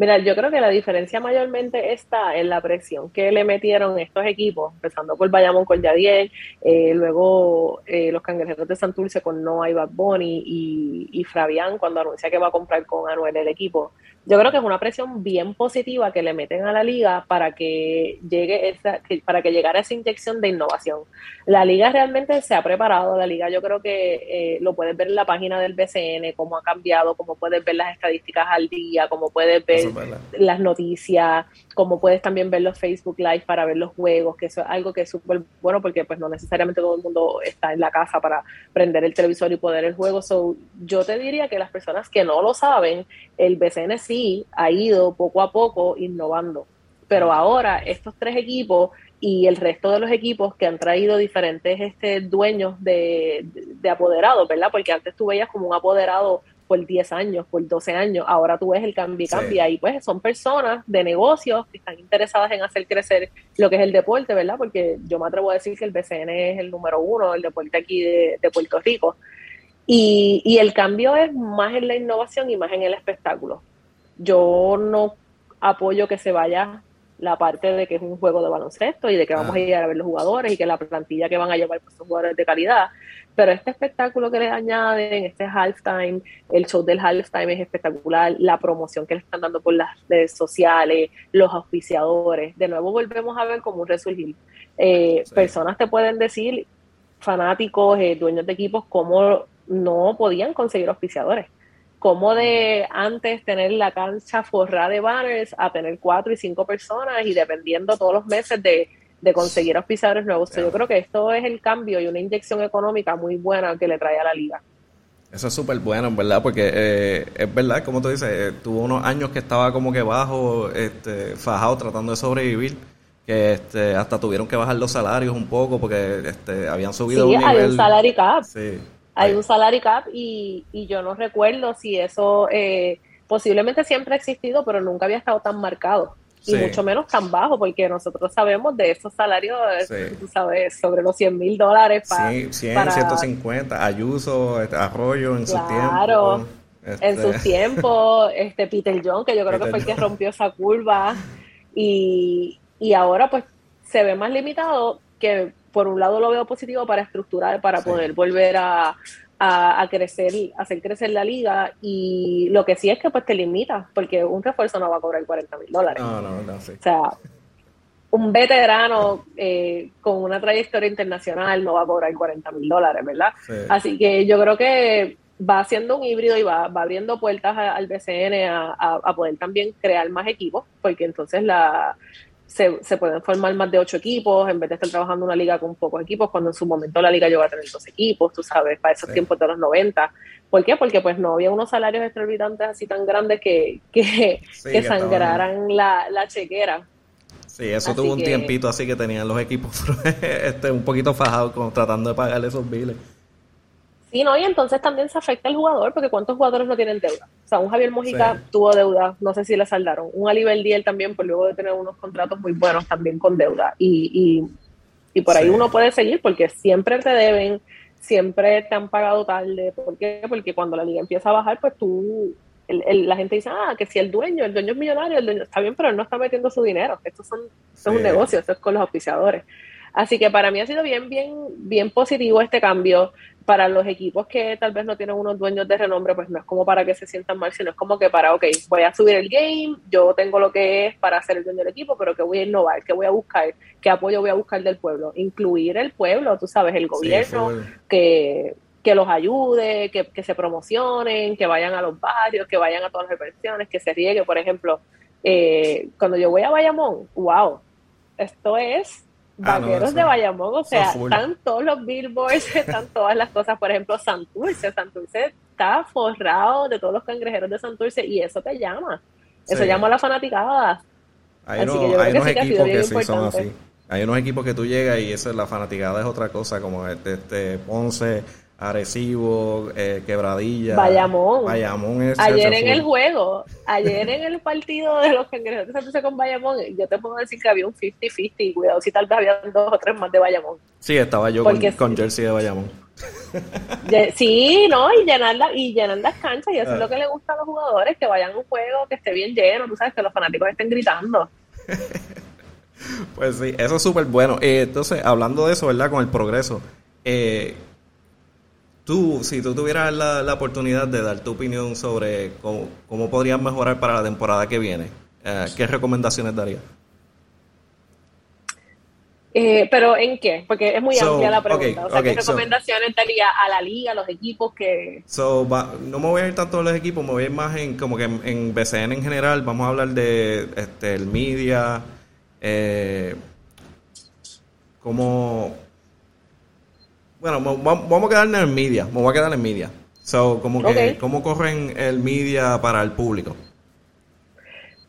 Mira, yo creo que la diferencia mayormente está en la presión que le metieron estos equipos, empezando por Bayamón con Yadier, eh, luego eh, los cangrejeros de Santurce con Noah y Bad Bunny y, y Fabián cuando anuncia que va a comprar con Anuel el equipo. Yo creo que es una presión bien positiva que le meten a la liga para que llegue esa, para que llegara esa inyección de innovación. La liga realmente se ha preparado, la liga yo creo que eh, lo puedes ver en la página del BCN, cómo ha cambiado, cómo puedes ver las estadísticas al día, cómo puedes ver las noticias, cómo puedes también ver los Facebook Live para ver los juegos, que eso es algo que es súper bueno porque pues no necesariamente todo el mundo está en la casa para prender el televisor y poder el juego. So, yo te diría que las personas que no lo saben, el BCN sí ha ido poco a poco innovando. Pero ahora estos tres equipos y el resto de los equipos que han traído diferentes este, dueños de, de apoderados, ¿verdad? Porque antes tú veías como un apoderado por 10 años, por 12 años, ahora tú ves el cambio y cambia y pues son personas de negocios que están interesadas en hacer crecer lo que es el deporte, ¿verdad? Porque yo me atrevo a decir que el BCN es el número uno del deporte aquí de, Puerto Rico. Y, y el cambio es más en la innovación y más en el espectáculo. Yo no apoyo que se vaya la parte de que es un juego de baloncesto y de que vamos ah. a ir a ver los jugadores y que la plantilla que van a llevar pues, son jugadores de calidad. Pero este espectáculo que le añaden, este halftime, el show del halftime es espectacular, la promoción que le están dando por las redes sociales, los auspiciadores. De nuevo volvemos a ver como un resurgir. Eh, personas te pueden decir, fanáticos, eh, dueños de equipos, cómo no podían conseguir auspiciadores como de antes tener la cancha forrada de banners a tener cuatro y cinco personas y dependiendo todos los meses de, conseguir auspiciadores nuevos. Yo creo que esto es el cambio y una inyección económica muy buena que le trae a la liga. Eso es súper bueno, ¿verdad? Porque eh, es verdad, como tú dices, eh, tuvo unos años que estaba como que bajo, este, fajado, tratando de sobrevivir, que este, hasta tuvieron que bajar los salarios un poco porque este, habían subido sí, un hay un salary cap. Sí hay un salary cap y, y yo no recuerdo si eso eh, posiblemente siempre ha existido, pero nunca había estado tan marcado. Y mucho menos tan bajo, porque nosotros sabemos de esos salarios, tú sabes, sobre los 100 mil dólares. Para, sí, 100, 150. Ayuso, este, Arroyo en su tiempo. Claro, en su este. tiempo. Este Peter John, que yo creo que fue el que rompió esa curva. Y, y ahora, pues, se ve más limitado que por un lado lo veo positivo para estructurar, para poder volver a, a, crecer, hacer crecer la liga. Y lo que sí es que pues te limita, porque un refuerzo no va a cobrar 40 mil dólares. No, no, no, sí. O sea, un veterano eh, con una trayectoria internacional no va a cobrar 40 mil dólares, ¿verdad? Así que yo creo que va haciendo un híbrido y va, va abriendo puertas al BCN a, a, poder también crear más equipos, porque entonces la, se, se, pueden formar más de ocho equipos en vez de estar trabajando una liga con pocos equipos, cuando en su momento la liga llegó a tener dos equipos, tú sabes, para esos tiempos de los 90. ¿Por qué? Porque pues no había unos salarios exorbitantes así tan grandes que, que, sangraran la, la, chequera. Sí, eso tuvo un tiempito así que tenían los equipos este, un poquito fajados como tratando de pagarle esos biles. Sí, no, y entonces también se afecta al jugador, porque ¿cuántos jugadores no tienen deuda? O sea, un Javier Mojica tuvo deuda, no sé si le saldaron. Un Aliber Diel también, por luego de tener unos contratos muy buenos, también con deuda. Y, y, y por ahí uno puede seguir, porque siempre te deben, siempre te han pagado tarde. ¿Por qué? Porque cuando la liga empieza a bajar, pues tú, la gente dice, ah, que si el dueño, el dueño es millonario, el dueño está bien, pero él no está metiendo su dinero. Esto, son, esto es un negocio, esto es con los oficiadores. Así que para mí ha sido bien, bien, bien positivo este cambio. Para los equipos que tal vez no tienen unos dueños de renombre, pues no es como para que se sientan mal, sino es como que para, ok, voy a subir el game, yo tengo lo que es para ser el dueño del equipo, pero que voy a innovar, que voy a buscar, qué apoyo voy a buscar del pueblo. Incluir el pueblo, tú sabes, el gobierno, que, que los ayude, que, que se promocionen, que vayan a los barrios, que vayan a todas las reversiones, que se riegue, por ejemplo, eh, cuando yo voy a Bayamón, wow, esto es Ah, vaqueros de Bayamón, o sea, están todos los billboards, están todas las cosas, por ejemplo, Santurce, Santurce está forrado de todos los cangrejeros de Santurce y eso te llama, eso llama a la fanaticada. Hay, unos equipos que, sí son así. Hay unos equipos que tú llegas y eso, la fanaticada es otra cosa, como este, este Ponce, Arecibo, eh, Quebradilla. Bayamón. Bayamón es Ayer en el juego, ayer en el partido de los cangrejos de Santurce con Bayamón, yo te puedo decir que había un 50-50, cuidado si tal vez había dos o tres más de Bayamón. Sí, estaba yo con, con, jersey de Bayamón. sí, no, y llenar, y llenar las canchas, y eso es lo que le gusta a los jugadores, que vayan a un juego que esté bien lleno, tú sabes, que los fanáticos estén gritando. pues sí, eso es súper bueno. Eh, entonces, hablando de eso, ¿verdad? Con el progreso, eh, tú, si tú tuvieras la, oportunidad de dar tu opinión sobre cómo, cómo podrías mejorar para la temporada que viene, eh, ¿qué recomendaciones darías? Eh, pero ¿en qué? Porque es muy amplia la pregunta. o sea, ¿qué recomendaciones daría a la liga, a los equipos que... no me voy a ir tanto a los equipos, me voy a ir más en como que en, BCN en general. Vamos a hablar de este, el media, eh, como... Bueno, vamos a quedarnos en media, me voy a quedar en media. So, como que, ¿cómo corren el media para el público?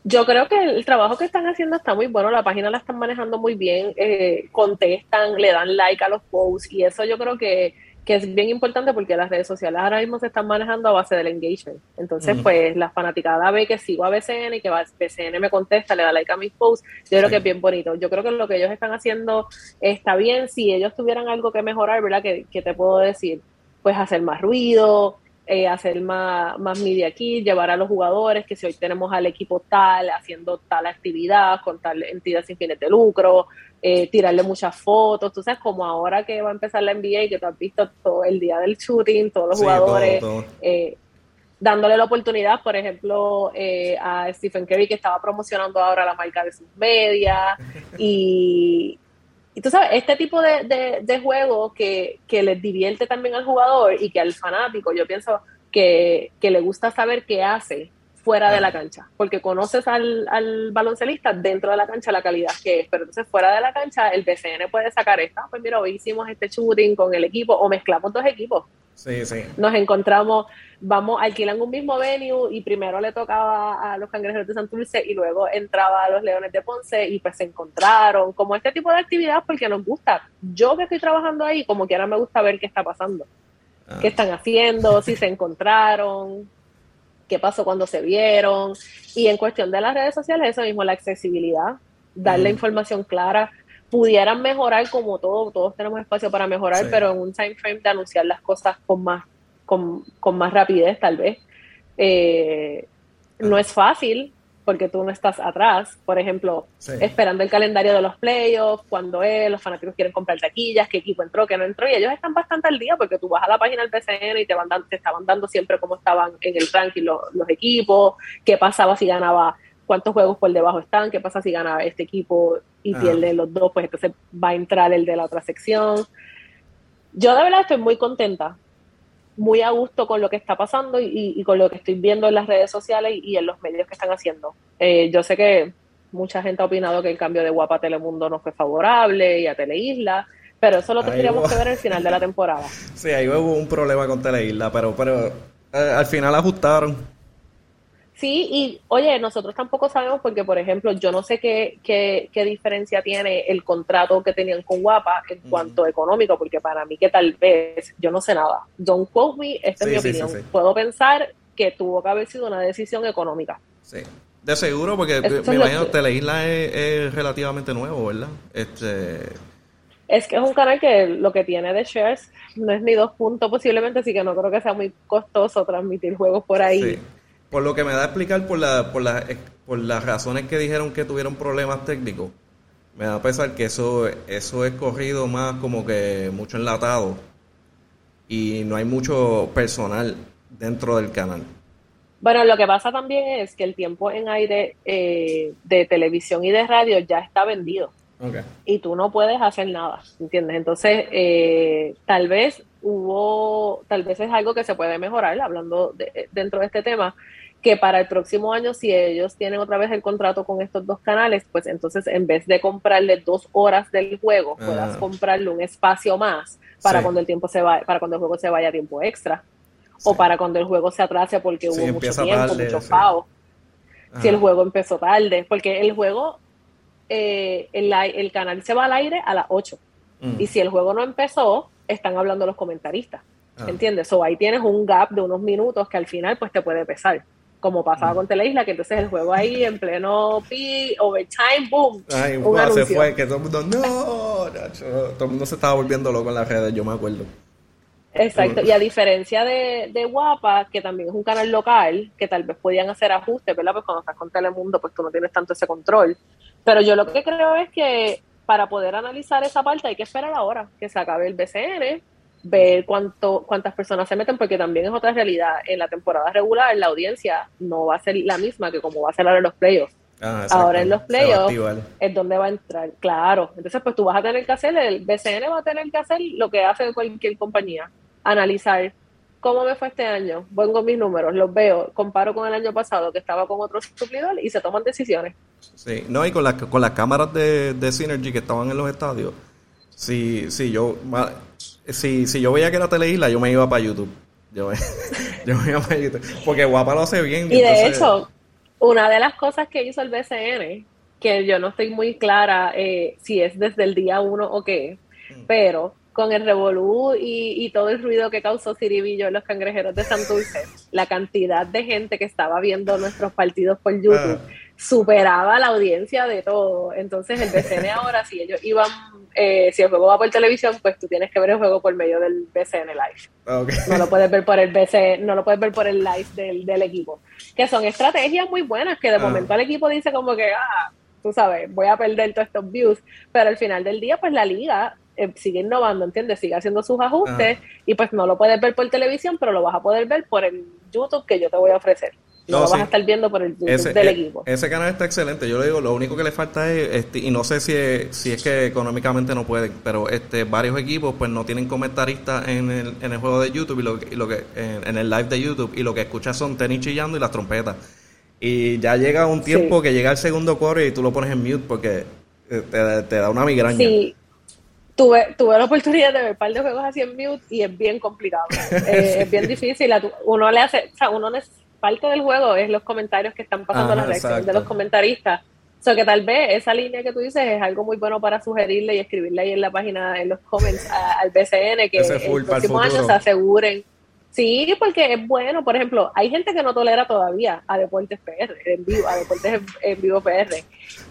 Yo creo que el trabajo que están haciendo está muy bueno, la página la están manejando muy bien, eh, contestan, le dan like a los posts y eso yo creo que, es bien importante porque las redes sociales ahora mismo se están manejando a base del engagement. Entonces, pues la fanaticada ve que sigo a BCN y que BCN me contesta, le da like a mis posts, yo creo que es bien bonito. Yo creo que lo que ellos están haciendo está bien. Si ellos tuvieran algo que mejorar, ¿verdad? que te puedo decir? Pues hacer más ruido, eh, hacer más, más media aquí, llevar a los jugadores, que si hoy tenemos al equipo tal, haciendo tal actividad, con tal entidad sin fines de lucro, eh, tirarle muchas fotos, tú sabes, como ahora que va a empezar la NBA, que tú has visto todo el día del shooting, todos los jugadores, eh, dándole la oportunidad, por ejemplo, a Stephen Curry, que estaba promocionando ahora la marca de sus medias, y, y tú sabes, este tipo de, de, juego que, que, les divierte también al jugador y que al fanático, yo pienso que, que le gusta saber qué hace fuera de la cancha, porque conoces al, al baloncelista dentro de la cancha la calidad que es, pero entonces fuera de la cancha el BCN puede sacar esta, pues mira, hoy hicimos este shooting con el equipo o mezclamos dos equipos. Sí, sí. Nos encontramos, vamos, alquilan un mismo venue y primero le tocaba a los cangrejeros de Santurce y luego entraba a los Leones de Ponce y pues se encontraron, como este tipo de actividad porque nos gusta. Yo que estoy trabajando ahí, como quiera me gusta ver qué está pasando, ah. qué están haciendo, si se encontraron, qué pasó cuando se vieron. Y en cuestión de las redes sociales, eso mismo, la accesibilidad, dar la información clara, pudieran mejorar como todo, todos tenemos espacio para mejorar, pero en un time frame de anunciar las cosas con más, con, más rapidez tal vez. Eh, no es fácil, porque tú no estás atrás, por ejemplo, esperando el calendario de los playoffs, cuando es, los fanáticos quieren comprar taquillas, qué equipo entró, qué no entró, y ellos están bastante al día porque tú vas a la página del PCN y te, van te estaban dando siempre cómo estaban en el ranking los, equipos, qué pasaba si ganaba, cuántos juegos por debajo están, qué pasa si ganaba este equipo y pierde los dos, pues entonces va a entrar el de la otra sección. Yo de verdad estoy muy contenta muy a gusto con lo que está pasando y, con lo que estoy viendo en las redes sociales y, en los medios que están haciendo. Eh, yo sé que mucha gente ha opinado que el cambio de Guapa a Telemundo no fue favorable y a Teleisla, pero eso lo tendríamos que ver al final de la temporada. Sí, ahí hubo un problema con Teleisla, pero, pero eh, al final ajustaron. Sí, y oye, nosotros tampoco sabemos porque, por ejemplo, yo no sé qué, qué, qué diferencia tiene el contrato que tenían con Guapa en cuanto económico, porque para mí que tal vez, yo no sé nada. Don't quote me, esta es mi opinión. Puedo pensar que tuvo que haber sido una decisión económica. Sí, de seguro, porque me imagino que Teleisla es, es, relativamente nuevo, ¿verdad? Este... Es que es un canal que lo que tiene de shares no es ni dos puntos posiblemente, así que no creo que sea muy costoso transmitir juegos por ahí. Por lo que me da a explicar por, la, por, la, por las razones que dijeron que tuvieron problemas técnicos, me da a pensar que eso, eso es corrido más como que mucho enlatado y no hay mucho personal dentro del canal. Bueno, lo que pasa también es que el tiempo en aire eh, de televisión y de radio ya está vendido. Y tú no puedes hacer nada, ¿entiendes? Entonces, eh, tal vez hubo, tal vez es algo que se puede mejorar, hablando de, dentro de este tema, que para el próximo año, si ellos tienen otra vez el contrato con estos dos canales, pues entonces en vez de comprarle dos horas del juego, puedas ah. comprarle un espacio más para cuando el tiempo se va, para cuando el juego se vaya a tiempo extra. O para cuando el juego se atrase porque hubo mucho tiempo, mucho pago. Si el juego empezó tarde, porque el juego, eh, el, canal se va al aire a las 8. Mm. Y si el juego no empezó, están hablando los comentaristas. Ah. ¿Entiendes? O ahí tienes un gap de unos minutos que al final pues te puede pesar como pasaba con Teleisla, que entonces el juego ahí en pleno pi, overtime, boom. Ay, un se fue, que todo el mundo, no, todo el mundo se estaba volviendo loco en las redes, yo me acuerdo. Exacto, y a diferencia de, de Guapa, que también es un canal local, que tal vez podían hacer ajustes, ¿verdad? Pues cuando estás con Telemundo, pues tú no tienes tanto ese control. Pero yo lo que creo es que para poder analizar esa parte hay que esperar ahora que se acabe el BCN, ver cuánto, cuántas personas se meten, porque también es otra realidad. En la temporada regular, la audiencia no va a ser la misma que como va a ser ahora en los playoffs. Ah, ahora en los playoffs es donde va a entrar, claro. Entonces, pues tú vas a tener que hacer, el BCN va a tener que hacer lo que hace cualquier compañía, analizar cómo me fue este año, pongo mis números, los veo, comparo con el año pasado que estaba con otro suplidor y se toman decisiones. Sí, no, y con, la, con las cámaras de, de Synergy que estaban en los estadios, si, si yo si, si yo veía que era Teleisla, yo me iba para YouTube. Yo, yo me iba para YouTube. Porque Guapa lo hace bien. Y de hecho, una de las cosas que hizo el BCN, que yo no estoy muy clara eh, si es desde el día uno o qué, mm. pero con el revolú y, todo el ruido que causó Ciribillo en los cangrejeros de Santurce, la cantidad de gente que estaba viendo nuestros partidos por YouTube ah. Superaba la audiencia de todo. Entonces el BCN ahora, si ellos iban, eh, si el juego va por televisión, pues tú tienes que ver el juego por medio del BCN Live. No lo puedes ver por el BC, no lo puedes ver por el live del, del equipo. Que son estrategias muy buenas que de momento el equipo dice como que, ah, tú sabes, voy a perder todos estos views, pero al final del día, pues la liga eh, sigue innovando, ¿entiendes? Sigue haciendo sus ajustes y pues no lo puedes ver por televisión, pero lo vas a poder ver por el YouTube que yo te voy a ofrecer. No, lo vas a estar viendo por el YouTube del e, equipo. Ese canal está excelente. Yo le digo, lo único que le falta es, este, y no sé si es, si es que económicamente no pueden, pero este varios equipos pues no tienen comentaristas en el, en el juego de YouTube y lo, lo que en, el live de YouTube y lo que escuchas son tenis chillando y las trompetas. Y ya llega un tiempo que llega el segundo core y tú lo pones en mute porque eh, te, te da una migraña. Sí, tuve, tuve la oportunidad de ver un par de juegos así en mute y es bien complicado. Eh, es bien difícil. Uno le hace, o sea, uno parte del juego es los comentarios que están pasando, las reacciones de los comentaristas. O sea, que tal vez esa línea que tú dices es algo muy bueno para sugerirle y escribirle ahí en la página, en los comments al BCN, que el próximo año se aseguren Sí, porque es bueno. Por ejemplo, hay gente que no tolera todavía a Deportes PR, en vivo, a Deportes en, vivo PR.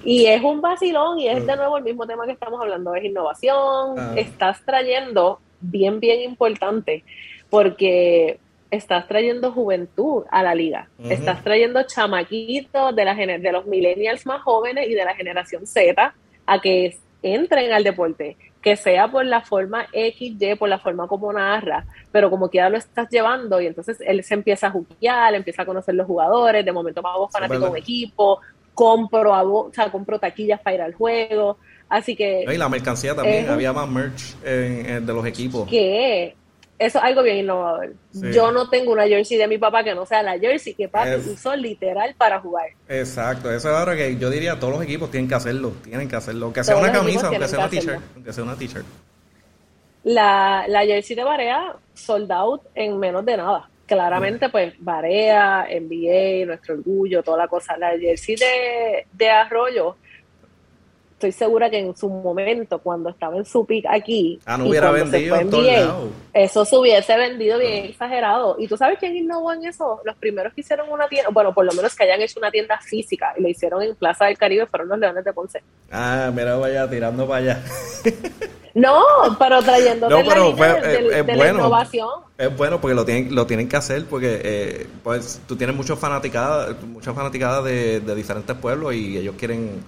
Y es un vacilón y es de nuevo el mismo tema que estamos hablando, es innovación. Ah. Estás trayendo, bien, bien importante, porque estás trayendo juventud a la liga. Estás trayendo chamaquitos de, la, de los millennials más jóvenes y de la generación Z a que entren al deporte que sea por la forma XY, por la forma como narra, pero como quiera lo estás llevando y entonces él se empieza a jugar, empieza a conocer los jugadores, de momento más fanático de un equipo, compro, o sea, compro taquillas para ir al juego, así que... Y la mercancía también, había más merch de los equipos. Que eso es algo bien innovador. Yo no tengo una jersey de mi papá que no sea la jersey que papi usó literal para jugar. Exacto, eso es ahora que yo diría todos los equipos tienen que hacerlo, tienen que hacerlo, aunque sea una camisa, aunque sea una t-shirt, aunque sea una t-shirt. La, la jersey de Barea sold out en menos de nada. Claramente, pues, Barea, NBA, nuestro orgullo, toda la cosa. La jersey de, de Arroyo estoy segura que en su momento, cuando estaba en su pick aquí, ah, no hubiera vendido eso se hubiese vendido bien exagerado. ¿Y tú sabes quién innovó en eso? Los primeros que hicieron una tienda, bueno, por lo menos que hayan hecho una tienda física y lo hicieron en Plaza del Caribe fueron los Leones de Ponce. Ah, mira, vaya tirando para allá. No, pero trayendo de, la, innovación. Es bueno porque lo tienen, lo tienen que hacer porque eh, pues tú tienes muchos fanaticadas, muchas fanaticadas de, de diferentes pueblos y ellos quieren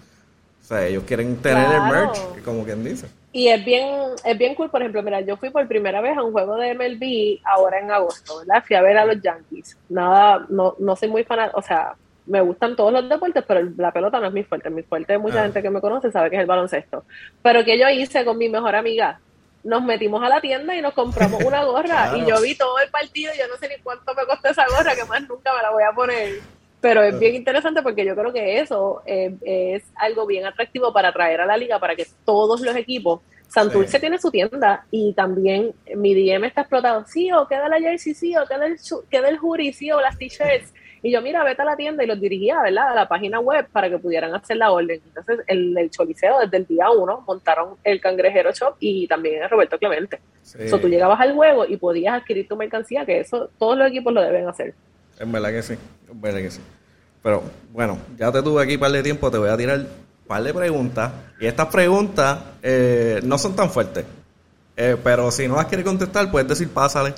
o sea, ellos quieren tener el merch, como quien dice. Y es bien, es bien cool, por ejemplo, mira, yo fui por primera vez a un juego de MLB ahora en agosto, ¿verdad? Fui a ver a los Yankees. Nada, no, no soy muy fan, o sea, me gustan todos los deportes, pero la pelota no es mi fuerte. Mi fuerte, mucha ah. gente que me conoce sabe que es el baloncesto. Pero que yo hice con mi mejor amiga, nos metimos a la tienda y nos compramos una gorra. Y yo vi todo el partido, y yo no sé ni cuánto me costó esa gorra, que más nunca me la voy a poner. Pero es bien interesante porque yo creo que eso eh, es algo bien atractivo para atraer a la liga, para que todos los equipos. Santurce tiene su tienda y también mi DM está explotado. Sí, o queda la jersey, sí, o queda el, queda el jury, sí, o las t-shirts. Y yo, mira, vete a la tienda y los dirigía, ¿verdad? A la página web para que pudieran hacer la orden. Entonces, el, el Choliseo, desde el día uno, montaron el Cangrejero Shop y también el Roberto Clemente. Sí. tú llegabas al juego y podías adquirir tu mercancía, que eso todos los equipos lo deben hacer. En verdad que sí, en verdad que sí. Pero bueno, ya te tuve aquí un par de tiempo, te voy a tirar un par de preguntas. Y estas preguntas eh, no son tan fuertes. Eh, pero si no las quiere contestar, puedes decir pásale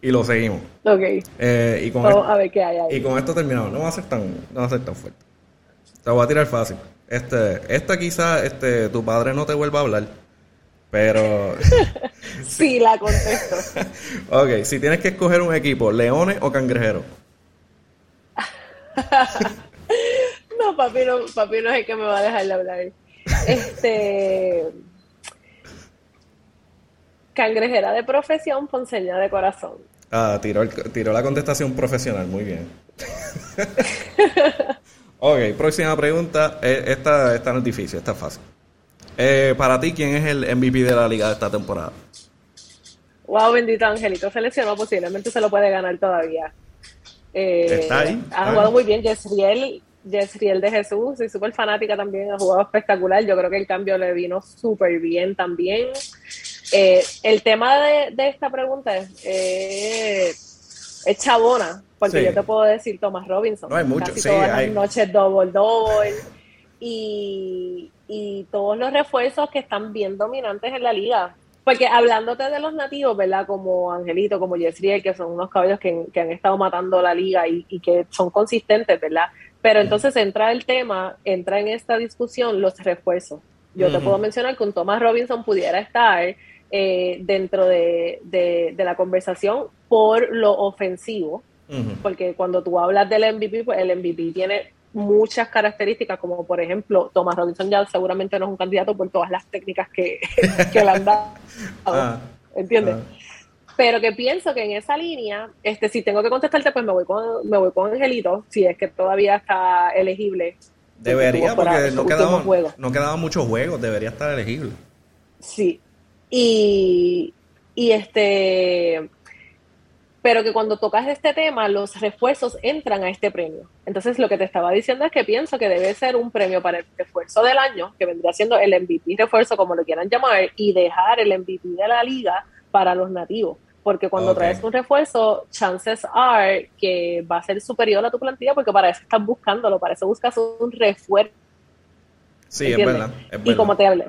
y lo seguimos. Ok. Eh, y con Vamos a ver qué hay ahí. Y con esto terminamos. No va a ser tan, no va a ser tan fuerte. Te voy a tirar fácil. Este, esta quizá este, tu padre no te vuelva a hablar. Pero. sí, la contesto. ok, si tienes que escoger un equipo, ¿leones o cangrejeros? no, papi no, papi no es el que me va a dejar de hablar. Este. Cangrejera de profesión, ponceña de corazón. Ah, tiró, tiró la contestación profesional, muy bien. ok, próxima pregunta. Eh, esta, esta no es difícil, esta es fácil. Eh, para ti, ¿quién es el MVP de la liga de esta temporada? Wow, bendito Angelito, seleccionó, posiblemente se lo puede ganar todavía. Eh. Ha jugado muy bien Jessriel, Jessriel de Jesús, soy súper fanática también, ha jugado espectacular. Yo creo que el cambio le vino súper bien también. Eh, el tema de, esta pregunta es, eh, es chabona, porque yo te puedo decir Thomas Robinson. No hay mucho, casi todas las noches double double. Y, y todos los refuerzos que están bien dominantes en la liga. Porque hablándote de los nativos, ¿verdad? Como Angelito, como Yesriel, que son unos caballos que, han estado matando la liga y, que son consistentes, ¿verdad? Pero entonces entra el tema, entra en esta discusión los refuerzos. Yo te puedo mencionar que un Thomas Robinson pudiera estar eh, dentro de, la conversación por lo ofensivo, porque cuando tú hablas del MVP, pues el MVP tiene muchas características, como por ejemplo, Thomas Robinson ya seguramente no es un candidato por todas las técnicas que, le han dado. Ah, ¿Entiendes? Ah. Pero que pienso que en esa línea, este, si tengo que contestarte, pues me voy con, me voy con Angelito, si es que todavía está elegible. Debería, porque no quedaban, no quedaban muchos juegos, debería estar elegible. Sí. Y, y este pero que cuando tocas este tema, los refuerzos entran a este premio. Entonces, lo que te estaba diciendo es que pienso que debe ser un premio para el refuerzo del año, que vendría siendo el MVP refuerzo, como lo quieran llamar, y dejar el MVP de la liga para los nativos. Porque cuando traes un refuerzo, chances are que va a ser superior a tu plantilla, porque para eso estás buscándolo, para eso buscas un refuerzo. Sí, es verdad, es verdad. Y como te hablé,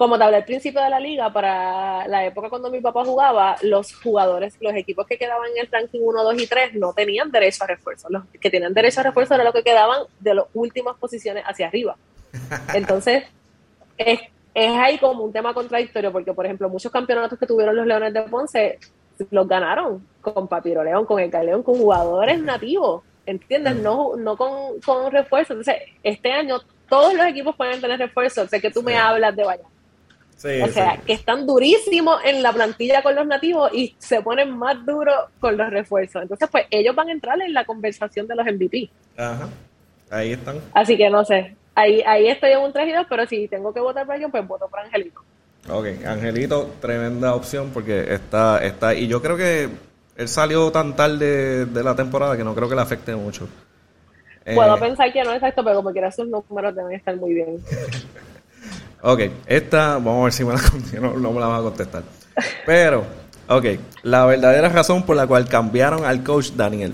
como te hablé al principio de la liga, para la época cuando mi papá jugaba, los jugadores, los equipos que quedaban en el ranking 1, 2 y 3 no tenían derecho a refuerzo. Los que tenían derecho a refuerzo era lo que quedaban de las últimas posiciones hacia arriba. Entonces, es, es ahí como un tema contradictorio, porque, por ejemplo, muchos campeonatos que tuvieron los Leones de Ponce los ganaron con Papiro León, con el León, con jugadores nativos, ¿entiendes? No, no con, con refuerzo. Entonces, este año todos los equipos pueden tener refuerzo. Sé que tú me hablas de Valladolid o sea, que están durísimos en la plantilla con los nativos y se ponen más duros con los refuerzos. Entonces, pues ellos van a entrar en la conversación de los MVP. Ajá. Ahí están. Así que no sé. Ahí, ahí estoy en un 3 y 2, pero si tengo que votar por ellos, pues voto por Angelito. Ok, Angelito, tremenda opción porque está, está, y yo creo que él salió tan tarde de la temporada que no creo que le afecte mucho. Puedo eh, pensar que no es exacto, pero como quiera sus números deben estar muy bien. Ok, esta, vamos a ver si me la no, no me la vas a contestar. Pero, ok, la verdadera razón por la cual cambiaron al coach Daniel.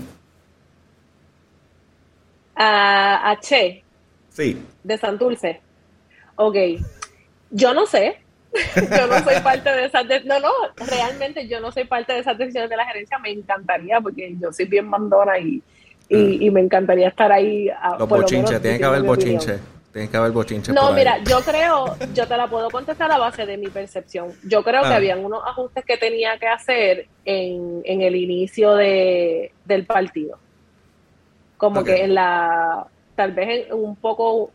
A, a Che. Sí. De Santulce. Ok, yo no sé. yo no soy parte de esas no no realmente yo no soy parte de esas decisiones de la gerencia me encantaría porque yo soy bien mandona y, y, ah. me encantaría estar ahí a, los bochinches tiene que haber bochinche Tienes que haber bochinche. No, mira, yo creo, yo te la puedo contestar a base de mi percepción. Yo creo que ah. habían unos ajustes que tenía que hacer en, en el inicio de, del partido. Como que en la, tal vez en, un poco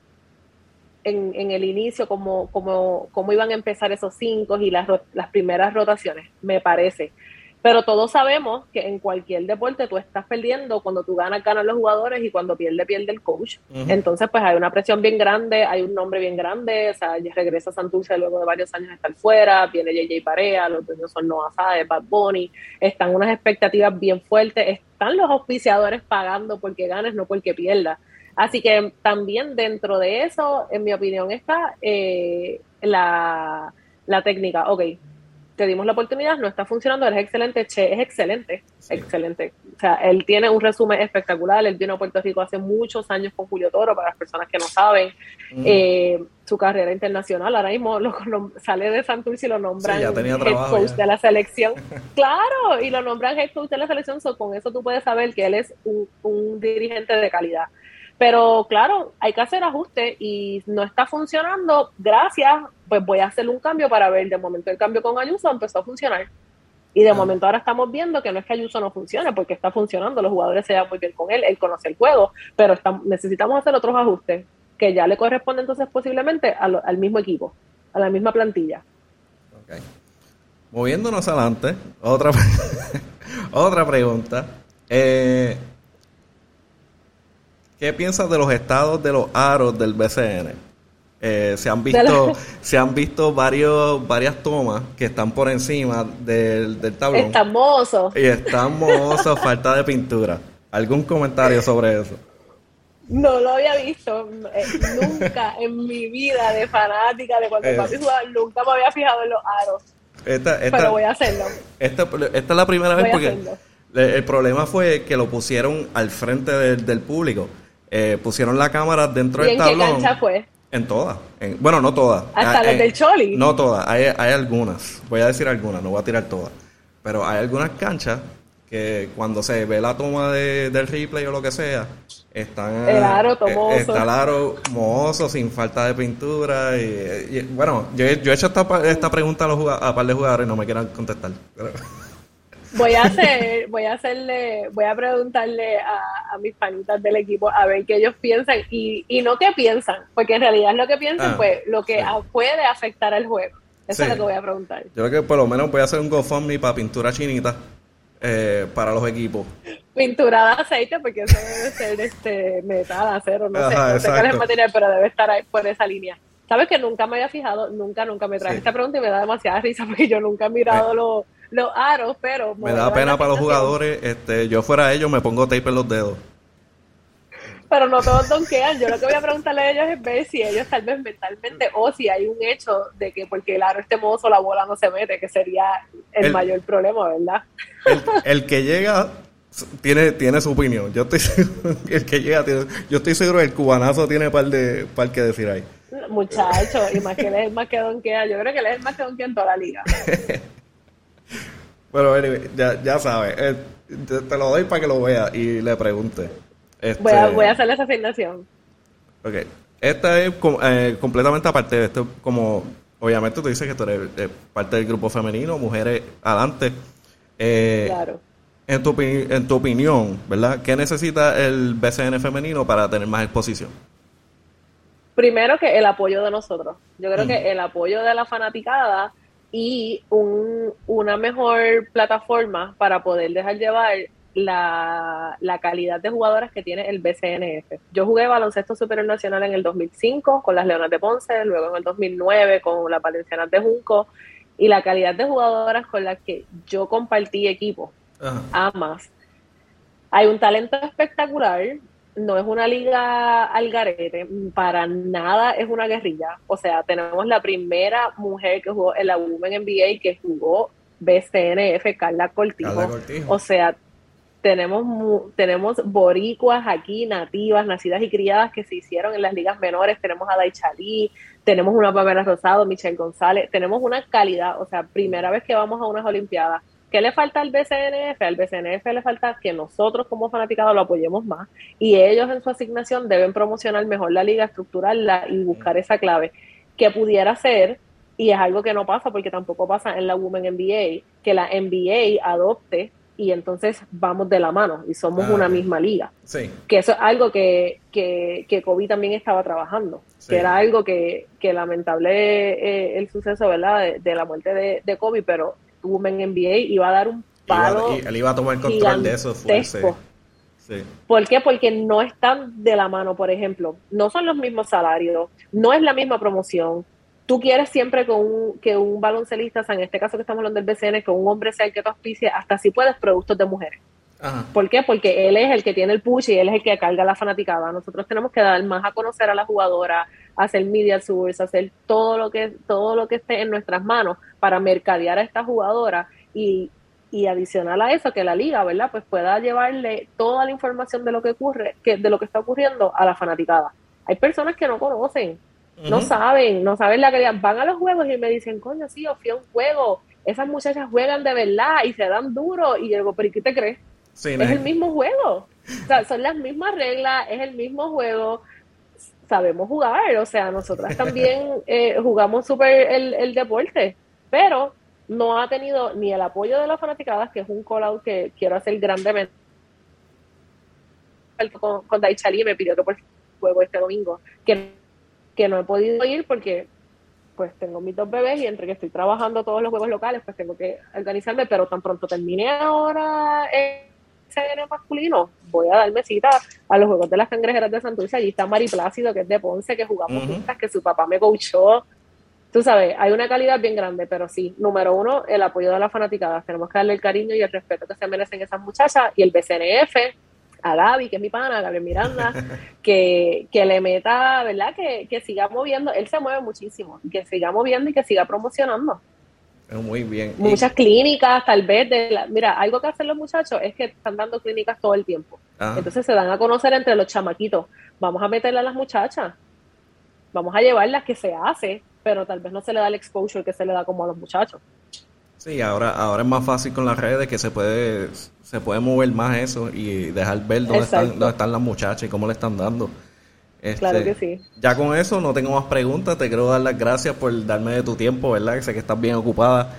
en, en, el inicio, como, como, como iban a empezar esos cinco y las, las primeras rotaciones, me parece. Pero todos sabemos que en cualquier deporte tú estás perdiendo, cuando tú ganas, ganan los jugadores y cuando pierde, pierde el coach. Entonces, pues hay una presión bien grande, hay un nombre bien grande, o sea, regresa Santurce luego de varios años de estar fuera, viene JJ Parea, los dueños son Noah Sae, Bad Bunny, están unas expectativas bien fuertes, están los auspiciadores pagando porque ganes, no porque pierdas. Así que también dentro de eso, en mi opinión, está eh, la, la técnica. Ok, te dimos la oportunidad, no está funcionando, eres excelente, Che es excelente, excelente. O sea, él tiene un resumen espectacular, él vino a Puerto Rico hace muchos años con Julio Toro, para las personas que no saben, eh, su carrera internacional, ahora mismo lo, sale de Santurce y lo nombran head coach de la selección. claro, y lo nombran head coach de la selección, con eso tú puedes saber que él es un dirigente de calidad. Pero claro, hay que hacer ajustes y no está funcionando, gracias, pues voy a hacer un cambio para ver. De momento el cambio con Ayuso empezó a funcionar. Y de ah. momento ahora estamos viendo que no es que Ayuso no funcione, porque está funcionando, los jugadores se dan muy bien con él, él conoce el juego, pero necesitamos hacer otros ajustes que ya le corresponde entonces posiblemente al mismo equipo, a la misma plantilla. Okay. Moviéndonos adelante, otra, otra pregunta. Eh, ¿Qué piensas de los estados de los aros del BCN? Eh, se han visto, se han visto varios, varias tomas que están por encima del, del tablón. Están. Y están falta de pintura. ¿Algún comentario sobre eso? No lo había visto. Eh, nunca en mi vida de fanática de cuando papi jugaba, nunca me había fijado en los aros. Pero voy a hacerlo. Esta, es la primera vez porque el problema fue que lo pusieron al frente del público. Eh, pusieron la cámara dentro del tablón. ¿En qué cancha fue? En todas. bueno, no todas. ¿Hasta ah, las del Choli? No todas. Hay, hay algunas. Voy a decir algunas, no voy a tirar todas. Pero hay algunas canchas que cuando se ve la toma de, del replay o lo que sea, están el aro tomoso. está el aro mohoso, sin falta de pintura. Y, bueno, yo, yo, he hecho esta, esta pregunta a, los a par de jugadores y no me quieran contestar. Voy a hacer, voy a hacerle, voy a preguntarle a, mis panitas del equipo a ver qué ellos piensan y, y no qué piensan, porque en realidad lo que piensan, ah, pues lo que puede afectar al juego. Eso es lo que voy a preguntar. Yo creo que por lo menos voy a hacer un GoFundMe para pintura chinita eh, para los equipos. Pintura de aceite, porque eso debe ser este metal, acero, no sé, no sé cuál es el material, pero debe estar ahí por esa línea. Sabes que nunca me había fijado, nunca, nunca me traje esta pregunta y me da demasiada risa porque yo nunca he mirado los los aros, pero... Me da pena para los jugadores, este, yo fuera ellos me pongo tape en los dedos. Pero no todos donkean, yo lo que voy a preguntarle a ellos es ver si ellos tal vez mentalmente o si hay un hecho de que porque el aro esté mozo la bola no se mete, que sería el, mayor problema, ¿verdad? El, que llega tiene, tiene su opinión. Yo estoy el que llega yo estoy seguro que el cubanazo tiene par de par que decir ahí. Muchacho, y más que él es el más que donkea, yo creo que él es el más que donkea en toda la liga. Bueno, ya, ya sabes, eh, te, lo doy para que lo veas y le pregunte. Este, voy, a, voy a hacer esa asignación. Ok. Esta es eh, completamente aparte de esto, como obviamente tú dices que tú eres eh, parte del grupo femenino, mujeres adelante. claro. En tu, en tu opinión, ¿verdad? ¿Qué necesita el BCN femenino para tener más exposición? Primero que el apoyo de nosotros. Yo creo que el apoyo de la fanaticada y un, una mejor plataforma para poder dejar llevar la, calidad de jugadoras que tiene el BCNF. Yo jugué baloncesto superior nacional en el 2005 con las Leonas de Ponce, luego en el 2009 con las Valencianas de Junco, y la calidad de jugadoras con las que yo compartí equipo, amas. Hay un talento espectacular, no es una liga al garete, para nada es una guerrilla. O sea, tenemos la primera mujer que jugó en la Women NBA que jugó BCNF, Carla Cortijo. O sea, tenemos tenemos boricuas aquí, nativas, nacidas y criadas que se hicieron en las ligas menores. Tenemos a Daichali, tenemos una Pamela Rosado, Michelle González. Tenemos una calidad, o sea, primera vez que vamos a unas Olimpiadas ¿Qué le falta al BCNF? Al BCNF le falta que nosotros como fanaticados lo apoyemos más y ellos en su asignación deben promocionar mejor la liga, estructurarla y buscar esa clave que pudiera ser, y es algo que no pasa porque tampoco pasa en la Women NBA, que la NBA adopte y entonces vamos de la mano y somos una ah, misma liga. Sí. Que eso es algo que, que, que Kobe también estaba trabajando, que era algo que, que lamentable eh, el suceso, ¿verdad?, de, la muerte de, de Kobe, pero Women NBA iba a dar un palo. y él iba a tomar control de eso. sí. ¿Por qué? Porque no están de la mano, por ejemplo. No son los mismos salarios, no es la misma promoción. Tú quieres siempre que un, que un baloncelista, en este caso que estamos hablando del BCN, que un hombre sea el que te auspicie, hasta si puedes, productos de mujeres. ¿Por qué? Porque él es el que tiene el push y él es el que carga la fanaticada. Nosotros tenemos que dar más a conocer a la jugadora, hacer media source, hacer todo lo que todo lo que esté en nuestras manos para mercadear a esta jugadora y, y adicional a eso que la liga, ¿verdad? Pues pueda llevarle toda la información de lo que ocurre, que de lo que está ocurriendo a la fanaticada. Hay personas que no conocen, no saben, no saben la calidad. Van a los juegos y me dicen, coño, sí, yo fui a un juego, esas muchachas juegan de verdad y se dan duro. Y yo digo, pero ¿y qué te crees? es el mismo juego. O sea, son las mismas reglas, es el mismo juego. Sabemos jugar, o sea, nosotras también eh, jugamos súper el, el deporte, pero no ha tenido ni el apoyo de las fanaticadas, que es un call out que quiero hacer grandemente. Con, con Daichali me pidió que por juego este domingo, que, que no he podido ir porque pues tengo mis dos bebés y entre que estoy trabajando todos los juegos locales, pues tengo que organizarme, pero tan pronto termine ahora el CN masculino, voy a darme cita a los juegos de las cangrejeras de Santurce, allí está Mari Plácido, que es de Ponce, que jugamos juntas, que su papá me coachó, tú sabes, hay una calidad bien grande, pero sí, número uno, el apoyo de las fanaticadas, tenemos que darle el cariño y el respeto que se merecen esas muchachas, y el BCNF, a Gaby, que es mi pana, a Gabriel Miranda, que, que le meta, ¿verdad? Que, que siga moviendo, él se mueve muchísimo, que siga moviendo y que siga promocionando. Muy bien. Muchas clínicas, tal vez, de la, mira, algo que hacen los muchachos es que están dando clínicas todo el tiempo. Ah. Entonces se dan a conocer entre los chamaquitos. Vamos a meterle a las muchachas, vamos a llevarlas que se hace, pero tal vez no se le da el exposure que se le da como a los muchachos. Sí, ahora, ahora es más fácil con las redes que se puede, se puede mover más eso y dejar ver dónde están, dónde están las muchachas y cómo le están dando. Claro este, que sí. Ya con eso no tengo más preguntas. Te quiero dar las gracias por darme de tu tiempo, ¿verdad? Que sé que estás bien ocupada.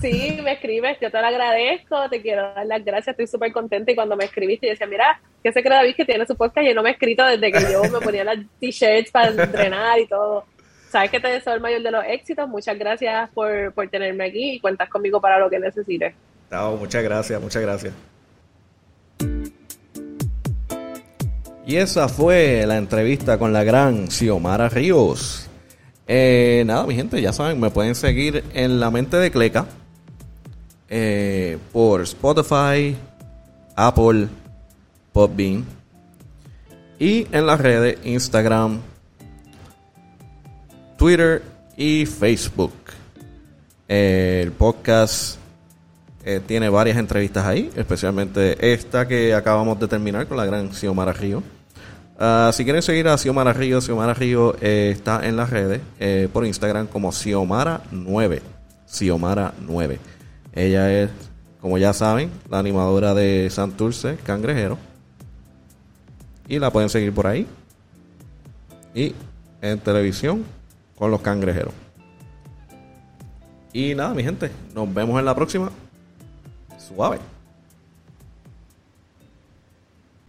Sí, me escribes, yo te lo agradezco, te quiero dar las gracias, estoy súper contenta y cuando me escribiste yo decía, mira, que se cree David que tiene su podcast y no me he escrito desde que yo me ponía las t-shirts para entrenar y todo sabes que te deseo el mayor de los éxitos. Muchas gracias por, tenerme aquí y cuentas conmigo para lo que necesites. No, muchas gracias, muchas gracias. Y esa fue la entrevista con la gran Xiomara Ríos. Eh, nada, mi gente, ya saben, me pueden seguir en la mente de Cleca eh, por Spotify, Apple, Podbean y en las redes Instagram, Twitter y Facebook. el podcast eh, tiene varias entrevistas ahí, especialmente esta que acabamos de terminar con la gran Xiomara Río. Ah, si quieren seguir a Xiomara Río, Xiomara Río eh, está en las redes eh, por Instagram como Xiomara9. Xiomara9. Ella es, como ya saben, la animadora de Santurce, Cangrejero. Y la pueden seguir por ahí. Y en televisión con los cangrejeros. Y nada, mi gente, nos vemos en la próxima. Suave.